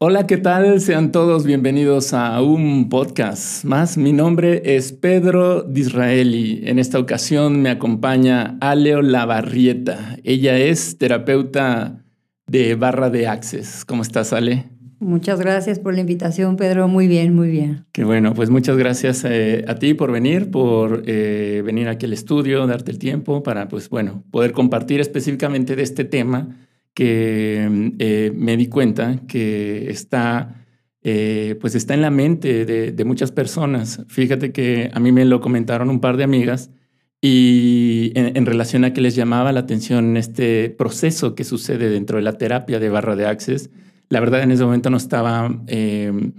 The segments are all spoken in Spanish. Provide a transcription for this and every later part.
Hola, ¿qué tal? Sean todos bienvenidos a un podcast más. Mi nombre es Pedro Disraeli. En esta ocasión me acompaña Aleo Lavarrieta. Ella es terapeuta de barra de Access. ¿Cómo estás, Ale? Muchas gracias por la invitación, Pedro. Muy bien, muy bien. Qué bueno, pues muchas gracias eh, a ti por venir, por eh, venir aquí al estudio, darte el tiempo para, pues bueno, poder compartir específicamente de este tema que eh, me di cuenta que está, eh, pues está en la mente de, muchas personas. Fíjate que a mí me lo comentaron un par de amigas y en, relación a que les llamaba la atención este proceso que sucede dentro de la terapia de barra de access. La verdad en ese momento no estaba eh,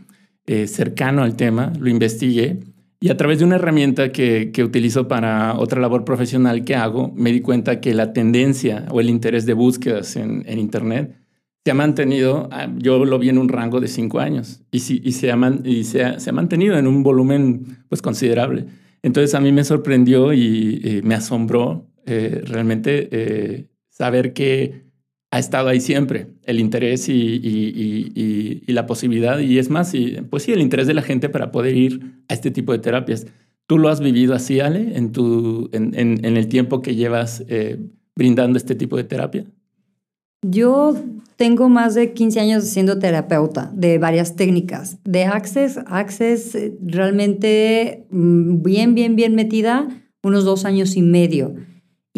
cercano al tema, lo investigué y a través de una herramienta que, que, utilizo para otra labor profesional que hago, me di cuenta que la tendencia o el interés de búsquedas en, en Internet se ha mantenido, ah, yo lo vi en un rango de cinco años y, si, y, se, ha, y se, ha, se, ha, mantenido en un volumen pues, considerable. Entonces a mí me sorprendió y, me asombró eh, realmente eh, saber que ha estado ahí siempre, el interés y, y, y, la posibilidad, y es más, y, pues sí, el interés de la gente para poder ir a este tipo de terapias. ¿Tú lo has vivido así, Ale, en, tu, en, en, el tiempo que llevas eh, brindando este tipo de terapia? Yo tengo más de 15 años siendo terapeuta de varias técnicas. De Access, Access eh, realmente mm, bien, bien, bien metida, unos dos años y medio.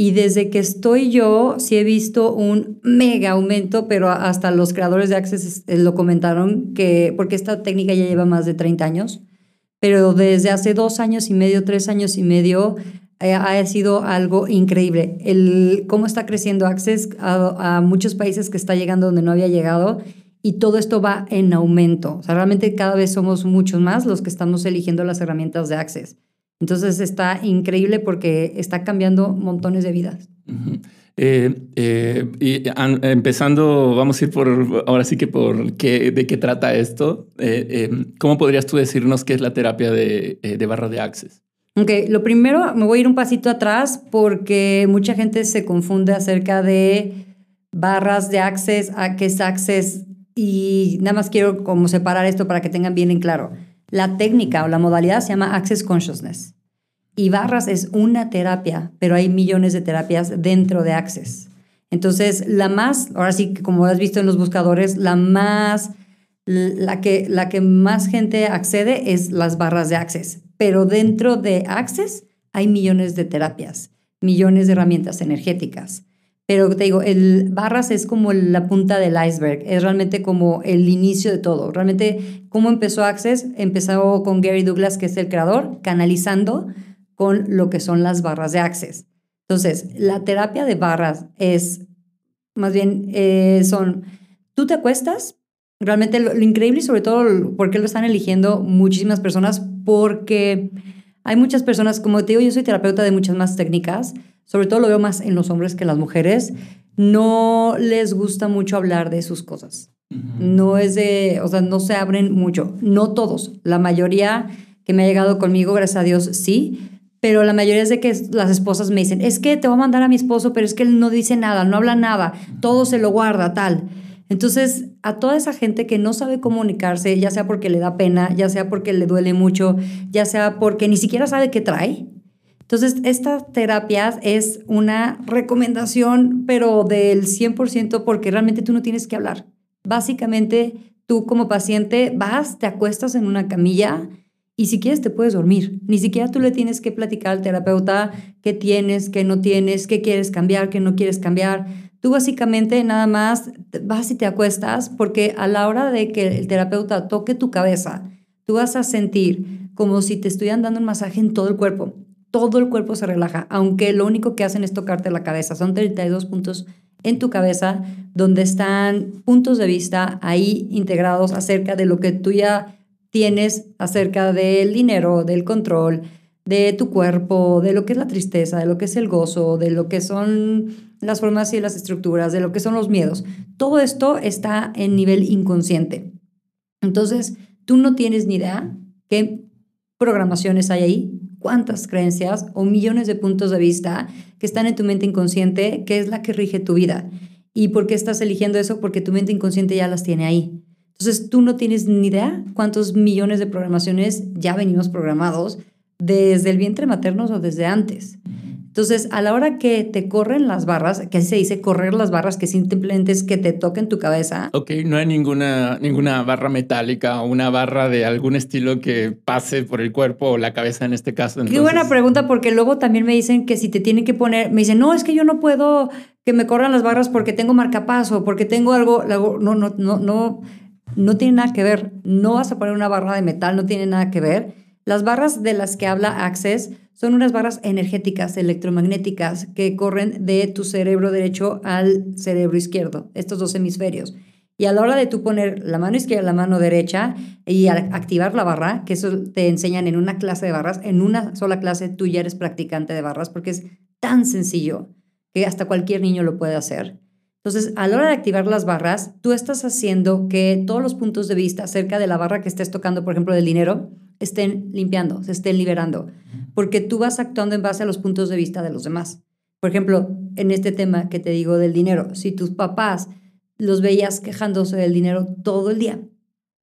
Y desde que estoy yo, sí he visto un mega aumento, pero hasta los creadores de Access eh, lo comentaron, que, porque esta técnica ya lleva más de 30 años, pero desde hace dos años y medio, tres años y medio, eh, ha sido algo increíble. El, cómo está creciendo Access a, a, muchos países que está llegando donde no había llegado y todo esto va en aumento. O sea, realmente cada vez somos muchos más los que estamos eligiendo las herramientas de Access. Entonces está increíble porque está cambiando montones de vidas. Eh, eh, y empezando, vamos a ir por, ahora sí que por qué, de qué trata esto. Eh, ¿Cómo podrías tú decirnos qué es la terapia de, de, barra de Access? Ok, lo primero, me voy a ir un pasito atrás porque mucha gente se confunde acerca de barras de Access, a qué es Access y nada más quiero como separar esto para que tengan bien en claro. La técnica o la modalidad se llama Access Consciousness. Y barras es una terapia, pero hay millones de terapias dentro de Access. Entonces, la más, ahora sí, como has visto en los buscadores, la más, la que, la que más gente accede es las barras de Access. Pero dentro de Access hay millones de terapias, millones de herramientas energéticas. Pero te digo, el barras es como la punta del iceberg, es realmente como el inicio de todo. Realmente, ¿cómo empezó Access? Empezó con Gary Douglas, que es el creador, canalizando con lo que son las barras de Access. Entonces, la terapia de barras es, más bien, eh, son, tú te acuestas, realmente lo, lo increíble y sobre todo, ¿por qué lo están eligiendo muchísimas personas? Porque hay muchas personas, como te digo, yo soy terapeuta de muchas más técnicas, sobre todo lo veo más en los hombres que en las mujeres, no les gusta mucho hablar de sus cosas. No es de, o sea, no se abren mucho. No todos, la mayoría que me ha llegado conmigo, gracias a Dios, sí, pero la mayoría es de que las esposas me dicen, es que te voy a mandar a mi esposo, pero es que él no dice nada, no habla nada, todo se lo guarda, tal. Entonces, a toda esa gente que no sabe comunicarse, ya sea porque le da pena, ya sea porque le duele mucho, ya sea porque ni siquiera sabe qué trae, entonces, estas terapias es una recomendación, pero del 100% porque realmente tú no tienes que hablar. Básicamente, tú como paciente vas, te acuestas en una camilla y si quieres te puedes dormir. Ni siquiera tú le tienes que platicar al terapeuta qué tienes, qué no tienes, qué quieres cambiar, qué no quieres cambiar. Tú básicamente nada más vas y te acuestas porque a la hora de que el terapeuta toque tu cabeza, tú vas a sentir como si te estuvieran dando un masaje en todo el cuerpo todo el cuerpo se relaja, aunque lo único que hacen es tocarte la cabeza. Son 32 puntos en tu cabeza donde están puntos de vista ahí integrados acerca de lo que tú ya tienes acerca del dinero, del control, de tu cuerpo, de lo que es la tristeza, de lo que es el gozo, de lo que son las formas y las estructuras, de lo que son los miedos. Todo esto está en nivel inconsciente. Entonces, tú no tienes ni idea qué programaciones hay ahí, cuántas creencias o millones de puntos de vista que están en tu mente inconsciente, que es la que rige tu vida. ¿Y por qué estás eligiendo eso? Porque tu mente inconsciente ya las tiene ahí. Entonces tú no tienes ni idea cuántos millones de programaciones ya venimos programados desde el vientre materno o desde antes. Entonces, a la hora que te corren las barras, que así se dice correr las barras, que simplemente es que te toquen tu cabeza. Ok, no hay ninguna, ninguna barra metálica o una barra de algún estilo que pase por el cuerpo o la cabeza en este caso. Qué buena pregunta, porque luego también me dicen que si te tienen que poner, me dicen, no, es que yo no puedo que me corran las barras porque tengo marcapaso, porque tengo algo, no, no, no, no, no tiene nada que ver. No vas a poner una barra de metal, no tiene nada que ver. Las barras de las que habla Access son unas barras energéticas electromagnéticas que corren de tu cerebro derecho al cerebro izquierdo, estos dos hemisferios. Y a la hora de tú poner la mano izquierda, la mano derecha y activar la barra, que eso te enseñan en una clase de barras, en una sola clase tú ya eres practicante de barras porque es tan sencillo que hasta cualquier niño lo puede hacer. Entonces, a la hora de activar las barras, tú estás haciendo que todos los puntos de vista acerca de la barra que estés tocando, por ejemplo, del dinero, estén limpiando, se estén liberando, porque tú vas actuando en base a los puntos de vista de los demás. Por ejemplo, en este tema que te digo del dinero, si tus papás los veías quejándose del dinero todo el día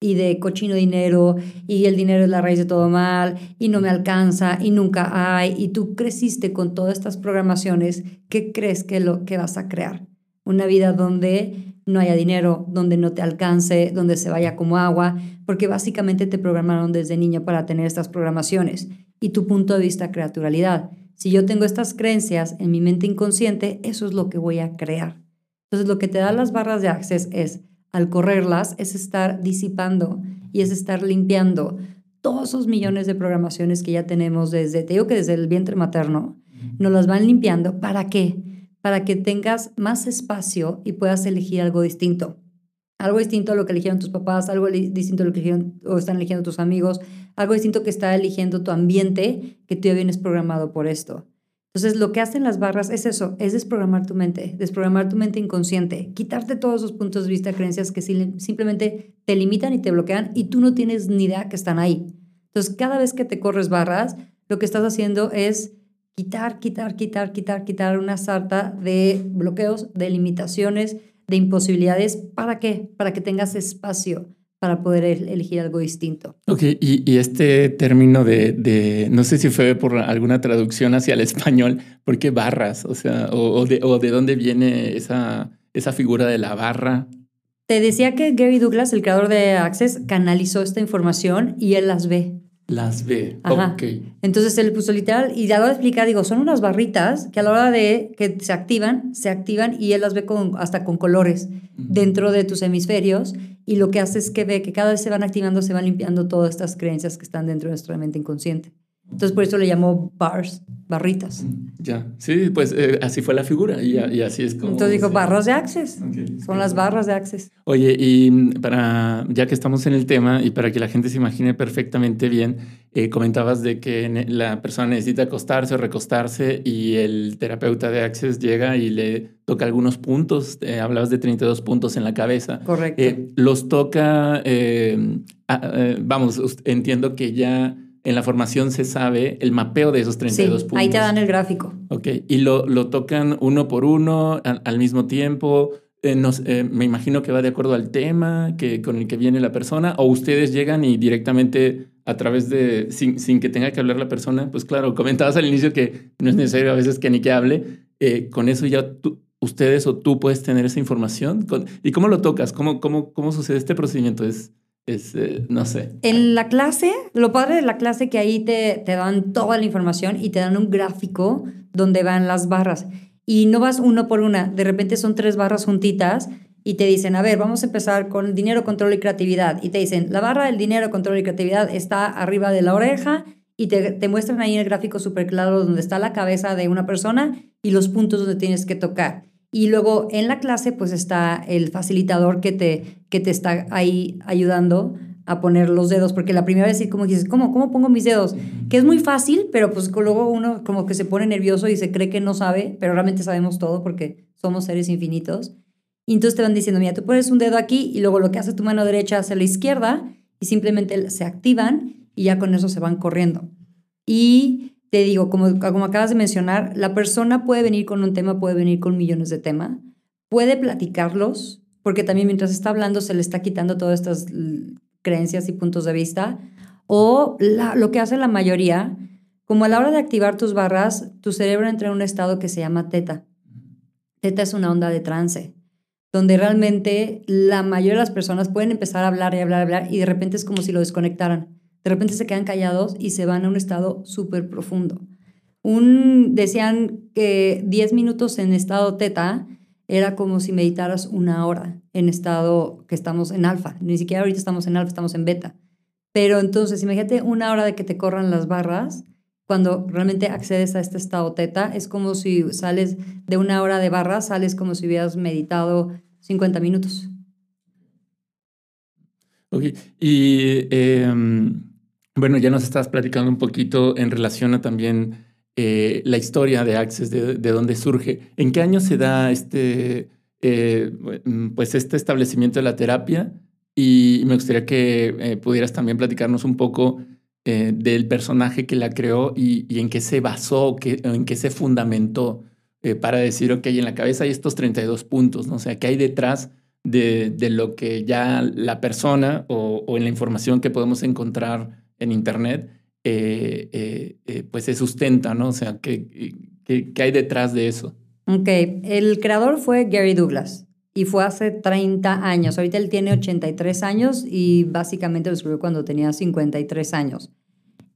y de cochino dinero y el dinero es la raíz de todo mal y no me alcanza y nunca hay y tú creciste con todas estas programaciones, ¿qué crees que lo que vas a crear? Una vida donde no haya dinero, donde no te alcance, donde se vaya como agua, porque básicamente te programaron desde niño para tener estas programaciones y tu punto de vista creaturalidad. Si yo tengo estas creencias en mi mente inconsciente, eso es lo que voy a crear. Entonces, lo que te da las barras de Access es, al correrlas, es estar disipando y es estar limpiando todos esos millones de programaciones que ya tenemos desde, te digo que desde el vientre materno, nos las van limpiando. ¿Para qué? Para que tengas más espacio y puedas elegir algo distinto. Algo distinto a lo que eligieron tus papás, algo distinto a lo que están eligiendo tus amigos, algo distinto que está eligiendo tu ambiente, que tú ya vienes programado por esto. Entonces, lo que hacen las barras es eso, es desprogramar tu mente, desprogramar tu mente inconsciente, quitarte todos esos puntos de vista, creencias que simplemente te limitan y te bloquean y tú no tienes ni idea que están ahí. Entonces, cada vez que te corres barras, lo que estás haciendo es quitar, quitar, quitar, quitar, quitar una sarta de bloqueos, de limitaciones, de imposibilidades. ¿Para qué? Para que tengas espacio para poder elegir algo distinto. Ok, y, este término de, no sé si fue por alguna traducción hacia el español, ¿por qué barras? O sea, o, de, o de, dónde viene esa, esa figura de la barra. Te decía que Gary Douglas, el creador de Access, canalizó esta información y él las ve. Las ve. Ok. Entonces él puso literal y ya lo explicar, digo, son unas barritas que a la hora de que se activan, se activan y él las ve con, hasta con colores dentro de tus hemisferios y lo que hace es que ve que cada vez se van activando, se van limpiando todas estas creencias que están dentro de nuestra mente inconsciente. Entonces por eso le llamó bars, barritas. Ya, sí, pues eh, así fue la figura y, así es como... Entonces dijo, barras de Access. Son las barras de Access. Oye, y para, ya que estamos en el tema y para que la gente se imagine perfectamente bien, eh, comentabas de que la persona necesita acostarse o recostarse y el terapeuta de Access llega y le toca algunos puntos. Eh, hablabas de 32 puntos en la cabeza. Correcto. los toca, vamos, entiendo que ya en la formación se sabe el mapeo de esos 32 puntos. Ahí te dan el gráfico. Ok, y lo, lo tocan uno por uno al, mismo tiempo. Eh, eh, me imagino que va de acuerdo al tema que, con el que viene la persona, o ustedes llegan y directamente a través de, sin, sin que tenga que hablar la persona, pues claro, comentabas al inicio que no es necesario a veces que ni que hable, eh, con eso ya ustedes o tú puedes tener esa información. ¿Y cómo lo tocas? ¿Cómo, cómo, cómo sucede este procedimiento? ¿Es, es, eh, no sé. En la clase, lo padre de la clase que ahí te, te dan toda la información y te dan un gráfico donde van las barras. Y no vas uno por una, de repente son tres barras juntitas y te dicen, a ver, vamos a empezar con dinero, control y creatividad. Y te dicen, la barra del dinero, control y creatividad está arriba de la oreja y te, te muestran ahí el gráfico súper claro donde está la cabeza de una persona y los puntos donde tienes que tocar. Y luego en la clase pues está el facilitador que te, que te está ahí ayudando a poner los dedos, porque la primera vez sí como dices, ¿cómo, ¿cómo pongo mis dedos? Que es muy fácil, pero pues luego uno como que se pone nervioso y se cree que no sabe, pero realmente sabemos todo porque somos seres infinitos. Y entonces te van diciendo, mira, tú pones un dedo aquí y luego lo que hace tu mano derecha hace la izquierda y simplemente se activan y ya con eso se van corriendo. Y te digo, como, como acabas de mencionar, la persona puede venir con un tema, puede venir con millones de temas, puede platicarlos, porque también mientras está hablando se le está quitando todas estas creencias y puntos de vista. O lo que hace la mayoría, como a la hora de activar tus barras, tu cerebro entra en un estado que se llama teta. Teta es una onda de trance, donde realmente la mayoría de las personas pueden empezar a hablar y hablar y hablar y de repente es como si lo desconectaran. De repente se quedan callados y se van a un estado súper profundo. Un, decían que 10 minutos en estado teta era como si meditaras una hora en estado que estamos en alfa. Ni siquiera ahorita estamos en alfa, estamos en beta. Pero entonces, imagínate una hora de que te corran las barras. Cuando realmente accedes a este estado teta, es como si sales de una hora de barras, sales como si hubieras meditado 50 minutos. Ok, y em, bueno, ya nos estás platicando un poquito en relación a también eh, la historia de Access, de, dónde surge. ¿En qué año se da este, eh, pues este establecimiento de la terapia? Y me gustaría que eh, pudieras también platicarnos un poco del personaje que la creó y, en qué se basó, en qué se fundamentó para decir, ok, en la cabeza hay estos 32 puntos, ¿no? O sea, ¿qué hay detrás de, lo que ya la persona o, o en la información que podemos encontrar en Internet eh, eh, eh, pues se sustenta, ¿no? O sea, ¿qué, ¿qué, hay detrás de eso? Ok, el creador fue Gary Douglas y fue hace 30 años. Ahorita él tiene 83 años y básicamente lo escribió cuando tenía 53 años.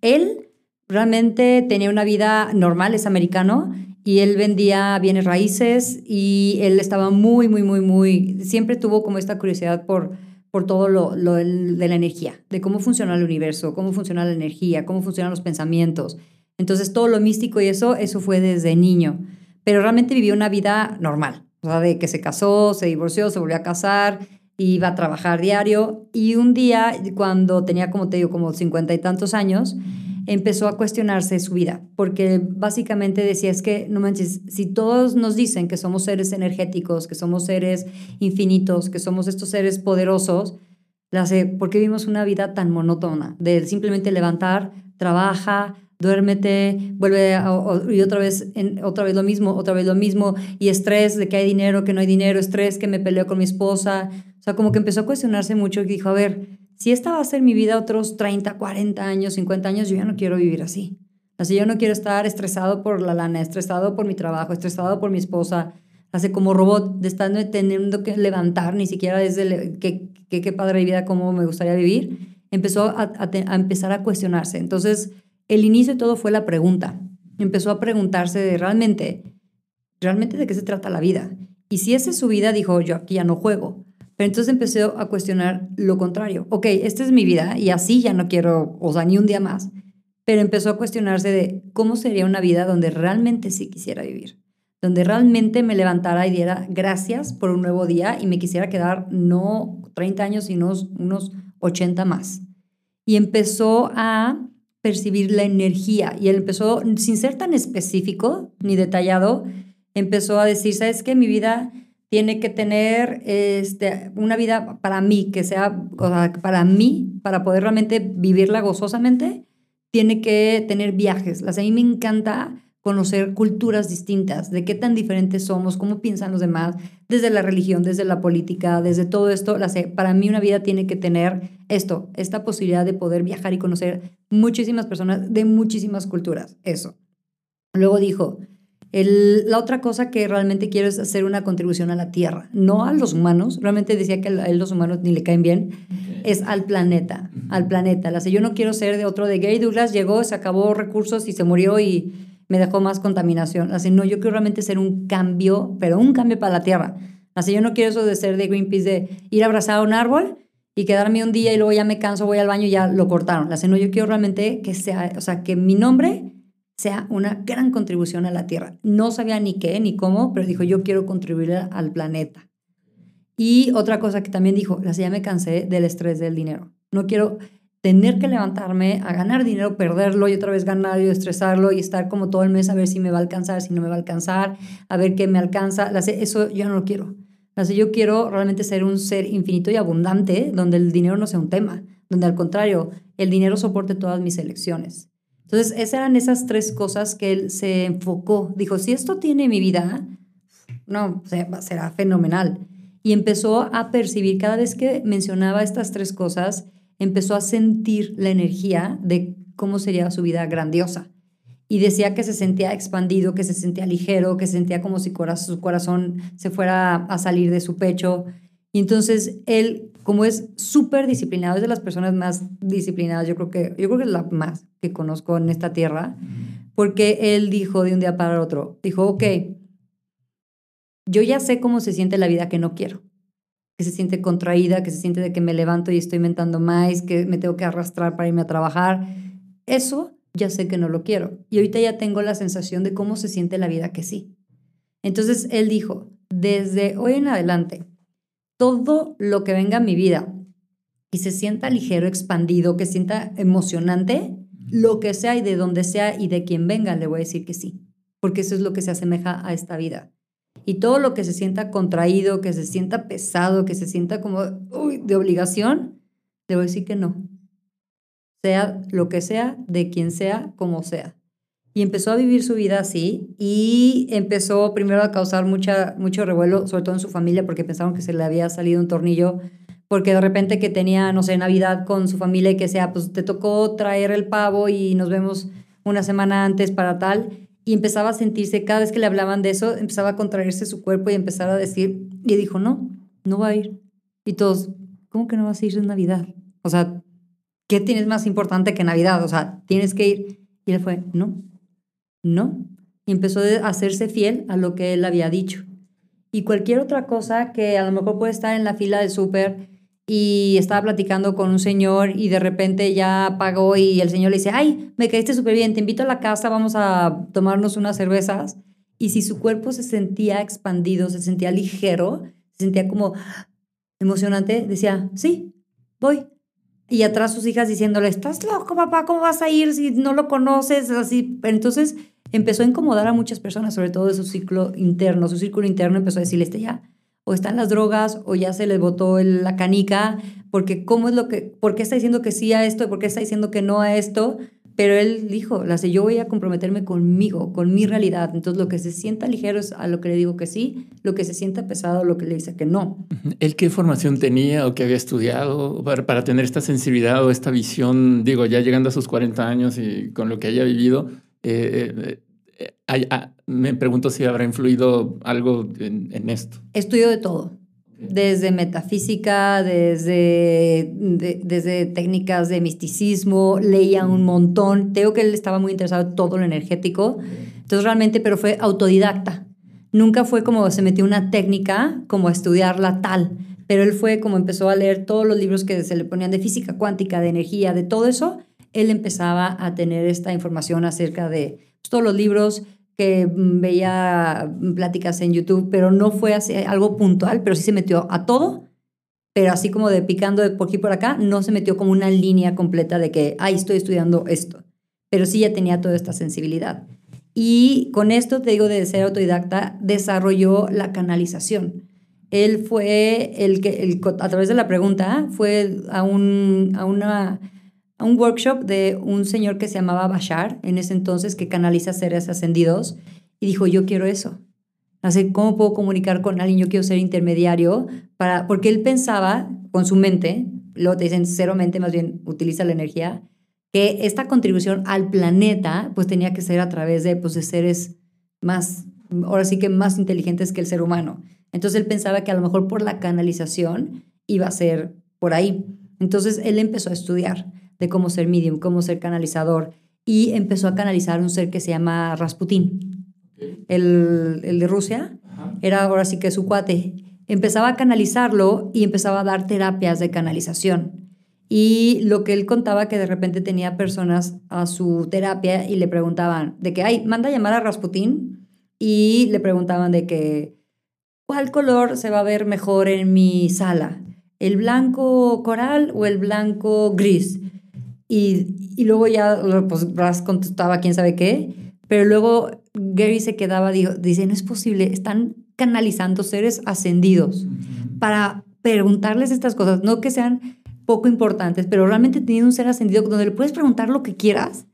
Él realmente tenía una vida normal, es americano, y él vendía bienes raíces y él estaba muy, muy, muy, muy, siempre tuvo como esta curiosidad por por todo lo, de la energía, de cómo funciona el universo, cómo funciona la energía, cómo funcionan los pensamientos. Entonces, todo lo místico y eso, eso fue desde niño. Pero realmente vivió una vida normal, o sea, de que se casó, se divorció, se volvió a casar, iba a trabajar diario. Y un día, cuando tenía, como te digo, como cincuenta y tantos años, empezó a cuestionarse su vida, porque básicamente decía, es que, no manches, si todos nos dicen que somos seres energéticos, que somos seres infinitos, que somos estos seres poderosos, ¿por qué vivimos una vida tan monótona? De simplemente levantar, trabaja, duérmete, vuelve y otra vez, otra vez lo mismo, otra vez lo mismo, y estrés de que hay dinero, que no hay dinero, estrés que me peleo con mi esposa. O sea, como que empezó a cuestionarse mucho y dijo, a ver, si esta va a ser mi vida otros 30, 40 años, 50 años, yo ya no quiero vivir así. Así yo no quiero estar estresado por la lana, estresado por mi trabajo, estresado por mi esposa, hace como robot, de estar teniendo que levantar, ni siquiera desde qué, qué, padre vida, cómo me gustaría vivir, empezó a, a, empezar a cuestionarse. Entonces, el inicio de todo fue la pregunta. Empezó a preguntarse de realmente, realmente de qué se trata la vida. Y si esa es su vida, dijo, yo aquí ya no juego. Pero entonces empecé a cuestionar lo contrario. Ok, esta es mi vida y así ya no quiero, o sea, ni un día más. Pero empezó a cuestionarse de cómo sería una vida donde realmente sí quisiera vivir. Donde realmente me levantara y diera gracias por un nuevo día y me quisiera quedar no 30 años, sino unos 80 más. Y empezó a percibir la energía y él empezó, sin ser tan específico ni detallado, empezó a decir, ¿sabes qué? Mi vida tiene que tener este, una vida para mí, que sea, o sea, para mí, para poder realmente vivirla gozosamente, tiene que tener viajes. a mí me encanta conocer culturas distintas, de qué tan diferentes somos, cómo piensan los demás, desde la religión, desde la política, desde todo esto. Para mí una vida tiene que tener esto, esta posibilidad de poder viajar y conocer muchísimas personas de muchísimas culturas. Eso. Luego dijo, la otra cosa que realmente quiero es hacer una contribución a la Tierra, no a los humanos, realmente decía que a él los humanos ni le caen bien, es al planeta, al planeta. La, yo no quiero ser de otro de Gary Douglas, llegó, se acabó recursos y se murió y me dejó más contaminación. Así, no, yo quiero realmente ser un cambio, pero un cambio para la Tierra. Así, yo no quiero eso de ser de Greenpeace, de ir a abrazar a un árbol y quedarme un día y luego ya me canso, voy al baño y ya lo cortaron. Así, no, yo quiero realmente que sea, o sea, que mi nombre sea una gran contribución a la Tierra. No sabía ni qué ni cómo, pero dijo, yo quiero contribuir al planeta. Y otra cosa que también dijo, la ya me cansé del estrés del dinero. No quiero tener que levantarme a ganar dinero, perderlo y otra vez ganar y estresarlo y estar como todo el mes a ver si me va a alcanzar, si no me va a alcanzar, a ver qué me alcanza. Eso yo no lo quiero. Yo quiero realmente ser un ser infinito y abundante, donde el dinero no sea un tema, donde al contrario, el dinero soporte todas mis elecciones. Entonces, esas eran esas tres cosas que él se enfocó. Dijo, si esto tiene mi vida, no, será fenomenal. y empezó a percibir cada vez que mencionaba estas tres cosas, empezó a sentir la energía de cómo sería su vida grandiosa. Y decía que se sentía expandido, que se sentía ligero, que sentía como si su corazón se fuera a salir de su pecho. Y entonces él, como es súper disciplinado, es de las personas más disciplinadas, yo creo que, yo creo que es la más que conozco en esta tierra, porque él dijo de un día para otro, dijo, ok, yo ya sé cómo se siente la vida que no quiero, que se siente contraída, que se siente de que me levanto y estoy mentando más, que me tengo que arrastrar para irme a trabajar. Eso ya sé que no lo quiero. Y ahorita ya tengo la sensación de cómo se siente la vida que sí. Entonces él dijo, desde hoy en adelante, todo lo que venga a mi vida y se sienta ligero, expandido, que sienta emocionante, lo que sea y de donde sea y de quien venga, le voy a decir que sí, porque eso es lo que se asemeja a esta vida. Y todo lo que se sienta contraído, que se sienta pesado, que se sienta como de obligación, le voy a decir que no. Sea lo que sea, de quien sea, como sea. Y empezó a vivir su vida así y empezó primero a causar mucha, mucho revuelo, sobre todo en su familia, porque pensaron que se le había salido un tornillo, porque de repente que tenía, no sé, Navidad con su familia y que sea, pues te tocó traer el pavo y nos vemos una semana antes para tal y empezaba a sentirse, cada vez que le hablaban de eso, empezaba a contraerse su cuerpo y empezar a decir, y dijo, no, no va a ir. Y todos, ¿cómo que no vas a ir en Navidad? O sea, ¿qué tienes más importante que Navidad? O sea, tienes que ir. Y él fue, no, no. Y empezó a hacerse fiel a lo que él había dicho. Y cualquier otra cosa que a lo mejor puede estar en la fila del súper y estaba platicando con un señor y de repente ya pagó y el señor le dice, ay, me caíste súper bien, te invito a la casa, vamos a tomarnos unas cervezas. Y si su cuerpo se sentía expandido, se sentía ligero, se sentía como emocionante, decía, sí, voy. Y atrás sus hijas diciéndole, estás loco, papá, ¿cómo vas a ir si no lo conoces? Así, entonces empezó a incomodar a muchas personas, sobre todo de su ciclo interno. Su círculo interno empezó a decirle, este ya, o están las drogas o ya se le botó la canica, porque cómo es lo que, por qué está diciendo que sí a esto por qué está diciendo que no a esto, pero él dijo, la yo voy a comprometerme conmigo, con mi realidad. Entonces lo que se sienta ligero es a lo que le digo que sí, lo que se sienta pesado lo que le dice que no. ¿Él qué formación tenía o qué había estudiado para, para tener esta sensibilidad o esta visión, digo, ya llegando a sus 40 años y con lo que haya vivido? Eh, eh, Ah, me pregunto si habrá influido algo en, esto. Estudio de todo, desde metafísica, desde, desde técnicas de misticismo, leía un montón. Tengo que él estaba muy interesado en todo lo energético. Entonces realmente, pero fue autodidacta. Nunca fue como se metió una técnica, como a estudiarla tal, pero él fue como empezó a leer todos los libros que se le ponían de física cuántica, de energía, de todo eso. Él empezaba a tener esta información acerca de pues, todos los libros, que mm, veía pláticas en YouTube, pero no fue así, algo puntual, pero sí se metió a todo, pero así como de picando de por aquí por acá, no se metió como una línea completa de que, ay, estoy estudiando esto, pero sí ya tenía toda esta sensibilidad. Y con esto, te digo, de ser autodidacta, desarrolló la canalización. Él fue el que, a través de la pregunta, fue a, un, a una un workshop de un señor que se llamaba Bashar, en ese entonces, que canaliza seres ascendidos, y dijo, yo quiero eso. Así, ¿cómo puedo comunicar con alguien? Yo quiero ser intermediario, para, porque él pensaba con su mente, luego te dicen cero mente, más bien utiliza la energía, que esta contribución al planeta pues tenía que ser a través de, pues, de seres más, ahora sí que más inteligentes que el ser humano. Entonces él pensaba que a lo mejor por la canalización iba a ser por ahí. Entonces él empezó a estudiar de cómo ser medium, cómo ser canalizador, y empezó a canalizar un ser que se llama Rasputín, el, el, de Rusia, era ahora sí que su cuate. Empezaba a canalizarlo y empezaba a dar terapias de canalización. Y lo que él contaba que de repente tenía personas a su terapia y le preguntaban de que, ay, manda a llamar a Rasputín y le preguntaban de que, ¿cuál color se va a ver mejor en mi sala? ¿El blanco coral o el blanco gris? Y, luego ya, pues Brass contestaba quién sabe qué, pero luego Gary se quedaba, dijo, dice, no es posible, están canalizando seres ascendidos para preguntarles estas cosas, no que sean poco importantes, pero realmente teniendo un ser ascendido donde le puedes preguntar lo que quieras.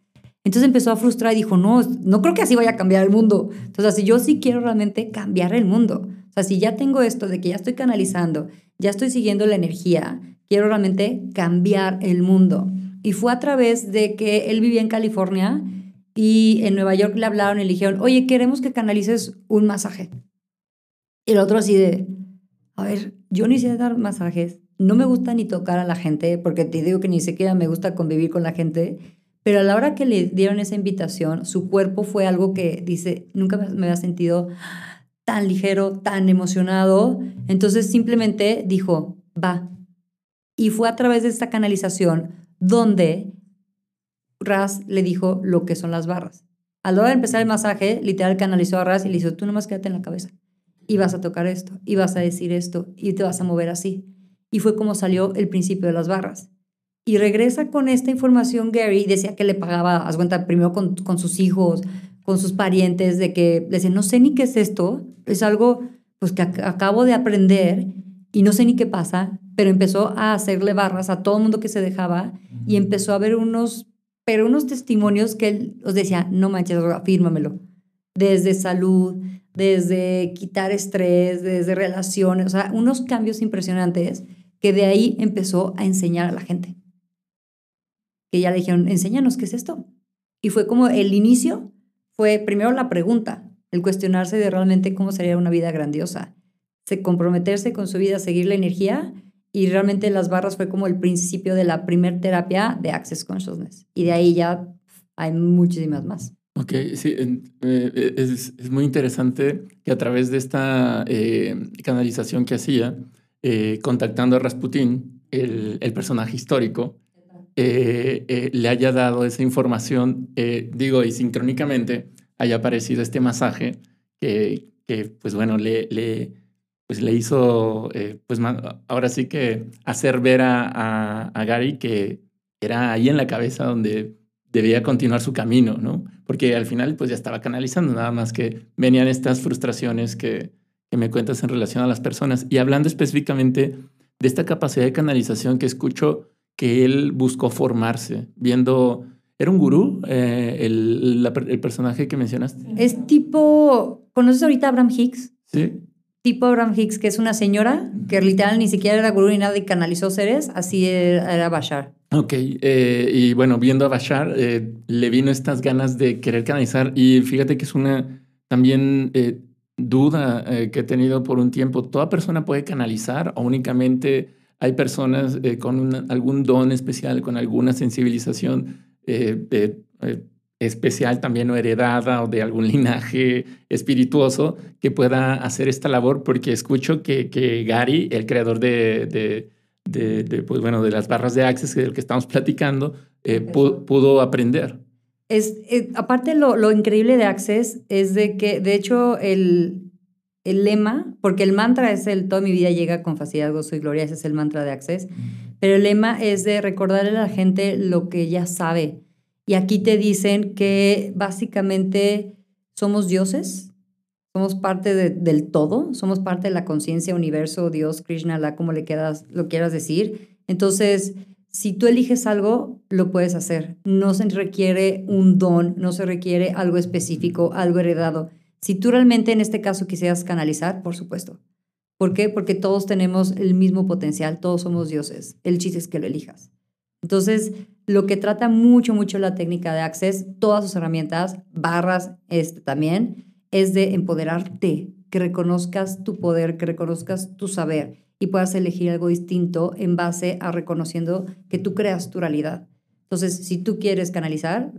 Entonces empezó a frustrar y dijo, no, no creo que así vaya a cambiar el mundo. Entonces, así yo sí quiero realmente cambiar el mundo. O sea, si ya tengo esto de que ya estoy canalizando, ya estoy siguiendo la energía, quiero realmente cambiar el mundo. Y fue a través de que él vivía en California y en Nueva York le hablaron y le dijeron, oye, queremos que canalices un masaje. Y el otro así de, a ver, yo ni sé dar masajes, no me gusta ni tocar a la gente, porque te digo que ni siquiera me gusta convivir con la gente, pero a la hora que le dieron esa invitación, su cuerpo fue algo que dice, nunca me había sentido tan ligero, tan emocionado. Entonces simplemente dijo, va. Y fue a través de esta canalización donde Raz le dijo lo que son las barras. A la hora de empezar el masaje, literal canalizó a Raz y le dijo, tú nomás quédate en la cabeza. Y vas a tocar esto, y vas a decir esto, y te vas a mover así. Y fue como salió el principio de las barras. Y regresa con esta información Gary, decía que le pagaba, haz cuenta, primero con, con sus hijos, con sus parientes, de que le decía, no sé ni qué es esto, es algo pues que acabo de aprender y no sé ni qué pasa, pero empezó a hacerle barras a todo el mundo que se dejaba y empezó a ver unos, pero unos testimonios que él os decía, no manches, afírmamelo, desde salud, desde quitar estrés, desde relaciones, o sea, unos cambios impresionantes que de ahí empezó a enseñar a la gente. Que ya le dijeron, enséñanos qué es esto. Y fue como el inicio, fue primero la pregunta, el cuestionarse de realmente cómo sería una vida grandiosa, se comprometerse con su vida, seguir la energía y realmente las barras fue como el principio de la primer terapia de Access Consciousness. Y de ahí ya hay muchísimas más. Ok, sí, eh, es, es, muy interesante que a través de esta eh, canalización que hacía, eh, contactando a Rasputin, el, el personaje histórico, le haya dado esa información, digo, y sincrónicamente haya aparecido este masaje que, que pues bueno, le, le, pues le hizo, pues ahora sí que hacer ver a, a, a Gary que era ahí en la cabeza donde debía continuar su camino, ¿no? Porque al final pues ya estaba canalizando, nada más que venían estas frustraciones que, que me cuentas en relación a las personas. Y hablando específicamente de esta capacidad de canalización que escucho que él buscó formarse, viendo... ¿Era un gurú eh, el, el, personaje que mencionaste? Es tipo... ¿Conoces ahorita a Abraham Hicks? Sí. Tipo Abraham Hicks, que es una señora que literal ni siquiera era gurú ni nada y canalizó seres, así era Bashar. Ok, eh, y bueno, viendo a Bashar, eh, le vino estas ganas de querer canalizar y fíjate que es una también eh, duda que he tenido por un tiempo. ¿Toda persona puede canalizar o únicamente hay personas con algún don especial, con alguna sensibilización especial también o heredada o de algún linaje espirituoso que pueda hacer esta labor? Porque escucho que, que Gary, el creador de de, pues, bueno, de las barras de Access del que estamos platicando, eh, pudo, aprender. Es, eh, aparte, lo, lo, increíble de Access es de que, de hecho, el, el lema, porque el mantra es el toda mi vida llega con facilidad, gozo y gloria, ese es el mantra de Access, pero el lema es de recordarle a la gente lo que ya sabe. Y aquí te dicen que básicamente somos dioses, somos parte del todo, somos parte de la conciencia, universo, Dios, Krishna, la como le quieras, lo quieras decir. Entonces, si tú eliges algo, lo puedes hacer. No se requiere un don, no se requiere algo específico, algo heredado. Si tú realmente en este caso quisieras canalizar, por supuesto. ¿Por qué? Porque todos tenemos el mismo potencial, todos somos dioses. El chiste es que lo elijas. Entonces, lo que trata mucho, mucho la técnica de Access, todas sus herramientas, barras este también, es de empoderarte, que reconozcas tu poder, que reconozcas tu saber y puedas elegir algo distinto en base a reconociendo que tú creas tu realidad. Entonces, si tú quieres canalizar,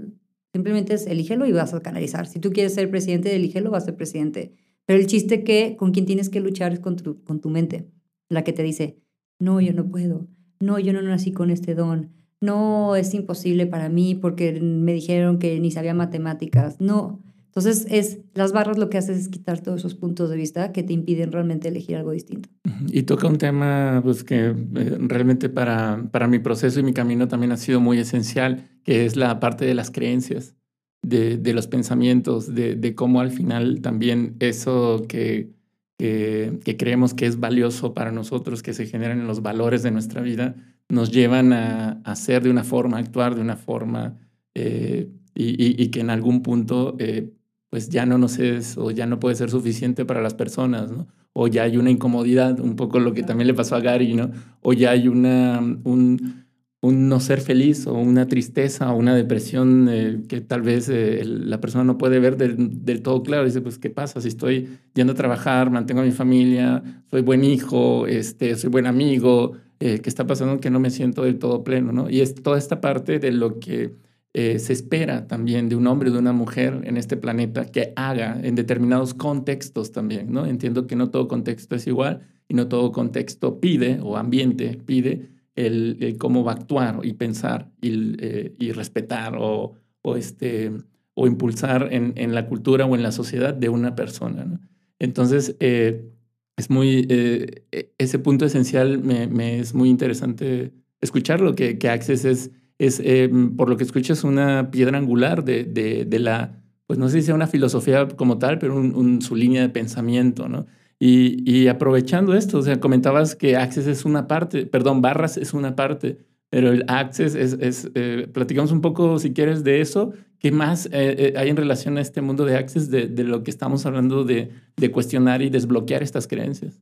simplemente es elígelo y vas a canalizar. Si tú quieres ser presidente, elígelo, vas a ser presidente. Pero el chiste que con quien tienes que luchar es con tu, con tu mente, la que te dice, no, yo no puedo, no, yo no nací con este don, no, es imposible para mí porque me dijeron que ni sabía matemáticas, no, entonces, es, las barras lo que haces es quitar todos esos puntos de vista que te impiden realmente elegir algo distinto. Y toca un tema pues, que eh, realmente para, para mi proceso y mi camino también ha sido muy esencial, que es la parte de las creencias, de, de los pensamientos, de, de, cómo al final también eso que, que, que, creemos que es valioso para nosotros, que se generan en los valores de nuestra vida, nos llevan a, hacer de una forma, a actuar de una forma. Eh, y, y, que en algún punto eh, pues ya no nos es o ya no puede ser suficiente para las personas, ¿no? o ya hay una incomodidad, un poco lo que también le pasó a Gary, ¿no? O ya hay una, un, un no ser feliz o una tristeza o una depresión eh, que tal vez eh, la persona no puede ver del, todo claro. Dice, pues, ¿qué pasa? Si estoy yendo a trabajar, mantengo a mi familia, soy buen hijo, este, soy buen amigo, eh, ¿qué está pasando? Que no me siento del todo pleno, ¿no? Y es toda esta parte de lo que eh, se espera también de un hombre o de una mujer en este planeta que haga en determinados contextos también, ¿no? Entiendo que no todo contexto es igual y no todo contexto pide o ambiente pide el, cómo va a actuar y pensar y, eh, y respetar o, o, este, o impulsar en, en, la cultura o en la sociedad de una persona, ¿no? Entonces, eh, es muy, e, ese punto esencial me, me, es muy interesante escucharlo, que, que Access es es, eh, por lo que escucho, es una piedra angular de, de, la, pues no sé si sea una filosofía como tal, pero un, su línea de pensamiento, ¿no? Y, aprovechando esto, o sea, comentabas que Access es una parte, perdón, Barras es una parte, pero el Access es, eh, platicamos un poco, si quieres, de eso. ¿Qué más eh, hay en relación a este mundo de Access, de, lo que estamos hablando de, cuestionar y desbloquear estas creencias?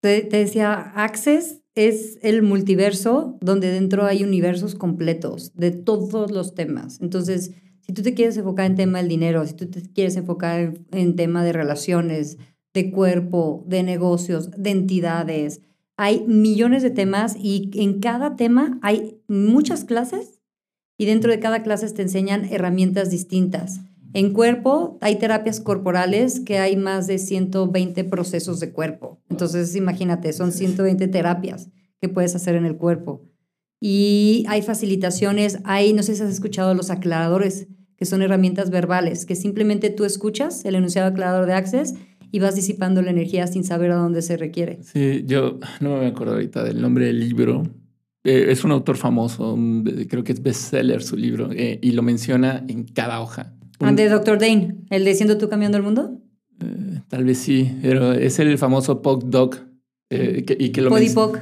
Te, te decía, Access es el multiverso donde dentro hay universos completos de todos los temas. Entonces, si tú te quieres enfocar en tema del dinero, si tú te quieres enfocar en, tema de relaciones, de cuerpo, de negocios, de entidades, hay millones de temas y en cada tema hay muchas clases y dentro de cada clase te enseñan herramientas distintas. En cuerpo hay terapias corporales que hay más de 120 procesos de cuerpo. Entonces, imagínate, son 120 terapias que puedes hacer en el cuerpo. Y hay facilitaciones, hay, no sé si has escuchado los aclaradores, que son herramientas verbales, que simplemente tú escuchas el enunciado aclarador de Access y vas disipando la energía sin saber a dónde se requiere. Sí, yo no me acuerdo ahorita del nombre del libro. Eh, es un autor famoso, creo que es bestseller su libro, eh, y lo menciona en cada hoja. Ah, de Dr. Dane, el de Siendo tú cambiando el mundo. Eh, tal vez sí, pero es el famoso POC Doc. Eh, que, y que lo Podipoc.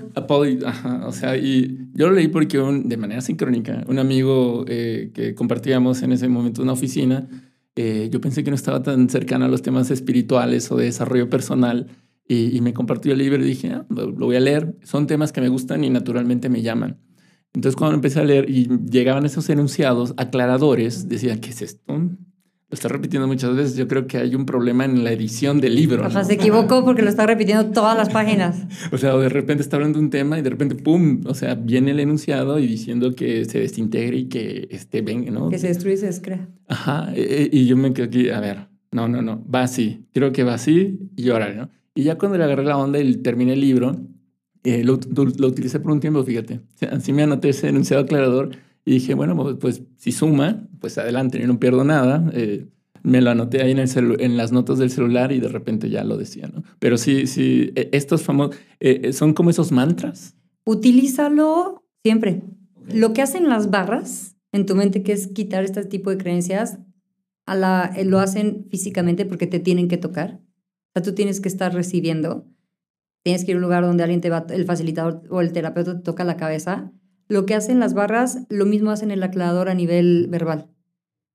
ajá, o sea, y yo lo leí porque un, de manera sincrónica, un amigo eh, que compartíamos en ese momento una oficina, yo pensé que no estaba tan cercano a los temas espirituales o de desarrollo personal y, me compartió el libro y dije, ah, lo voy a leer. Son temas que me gustan y naturalmente me llaman. Entonces cuando empecé a leer y llegaban esos enunciados aclaradores, decía, ¿qué es esto? Lo está repitiendo muchas veces. Yo creo que hay un problema en la edición del libro. O sea, se equivocó porque lo está repitiendo todas las páginas. o sea, de repente está hablando de un tema y de repente, ¡pum! O sea, viene el enunciado y diciendo que se desintegre y que este, venga, ¿no? Que se destruye y se descrea. Ajá. E, e, y yo me quedo aquí, a ver, no, no, no, va así. Creo que va así y ahora, ¿no? Y ya cuando le agarré la onda y terminé el libro, eh, lo, lo, utilicé por un tiempo, fíjate. Así me anoté ese enunciado aclarador y dije, bueno, pues, pues si suma, pues adelante, yo no pierdo nada. Eh, me lo anoté ahí en, el en las notas del celular y de repente ya lo decía, ¿no? Pero sí, sí, e, estos famosos, eh, eh, son como esos mantras. Utilízalo siempre. Lo que hacen las barras en tu mente, que es quitar este tipo de creencias, a la, lo hacen físicamente porque te tienen que tocar. O sea, tú tienes que estar recibiendo. Tienes que ir a un lugar donde alguien te va, el facilitador o el terapeuta te toca la cabeza lo que hacen las barras, lo mismo hacen el aclarador a nivel verbal.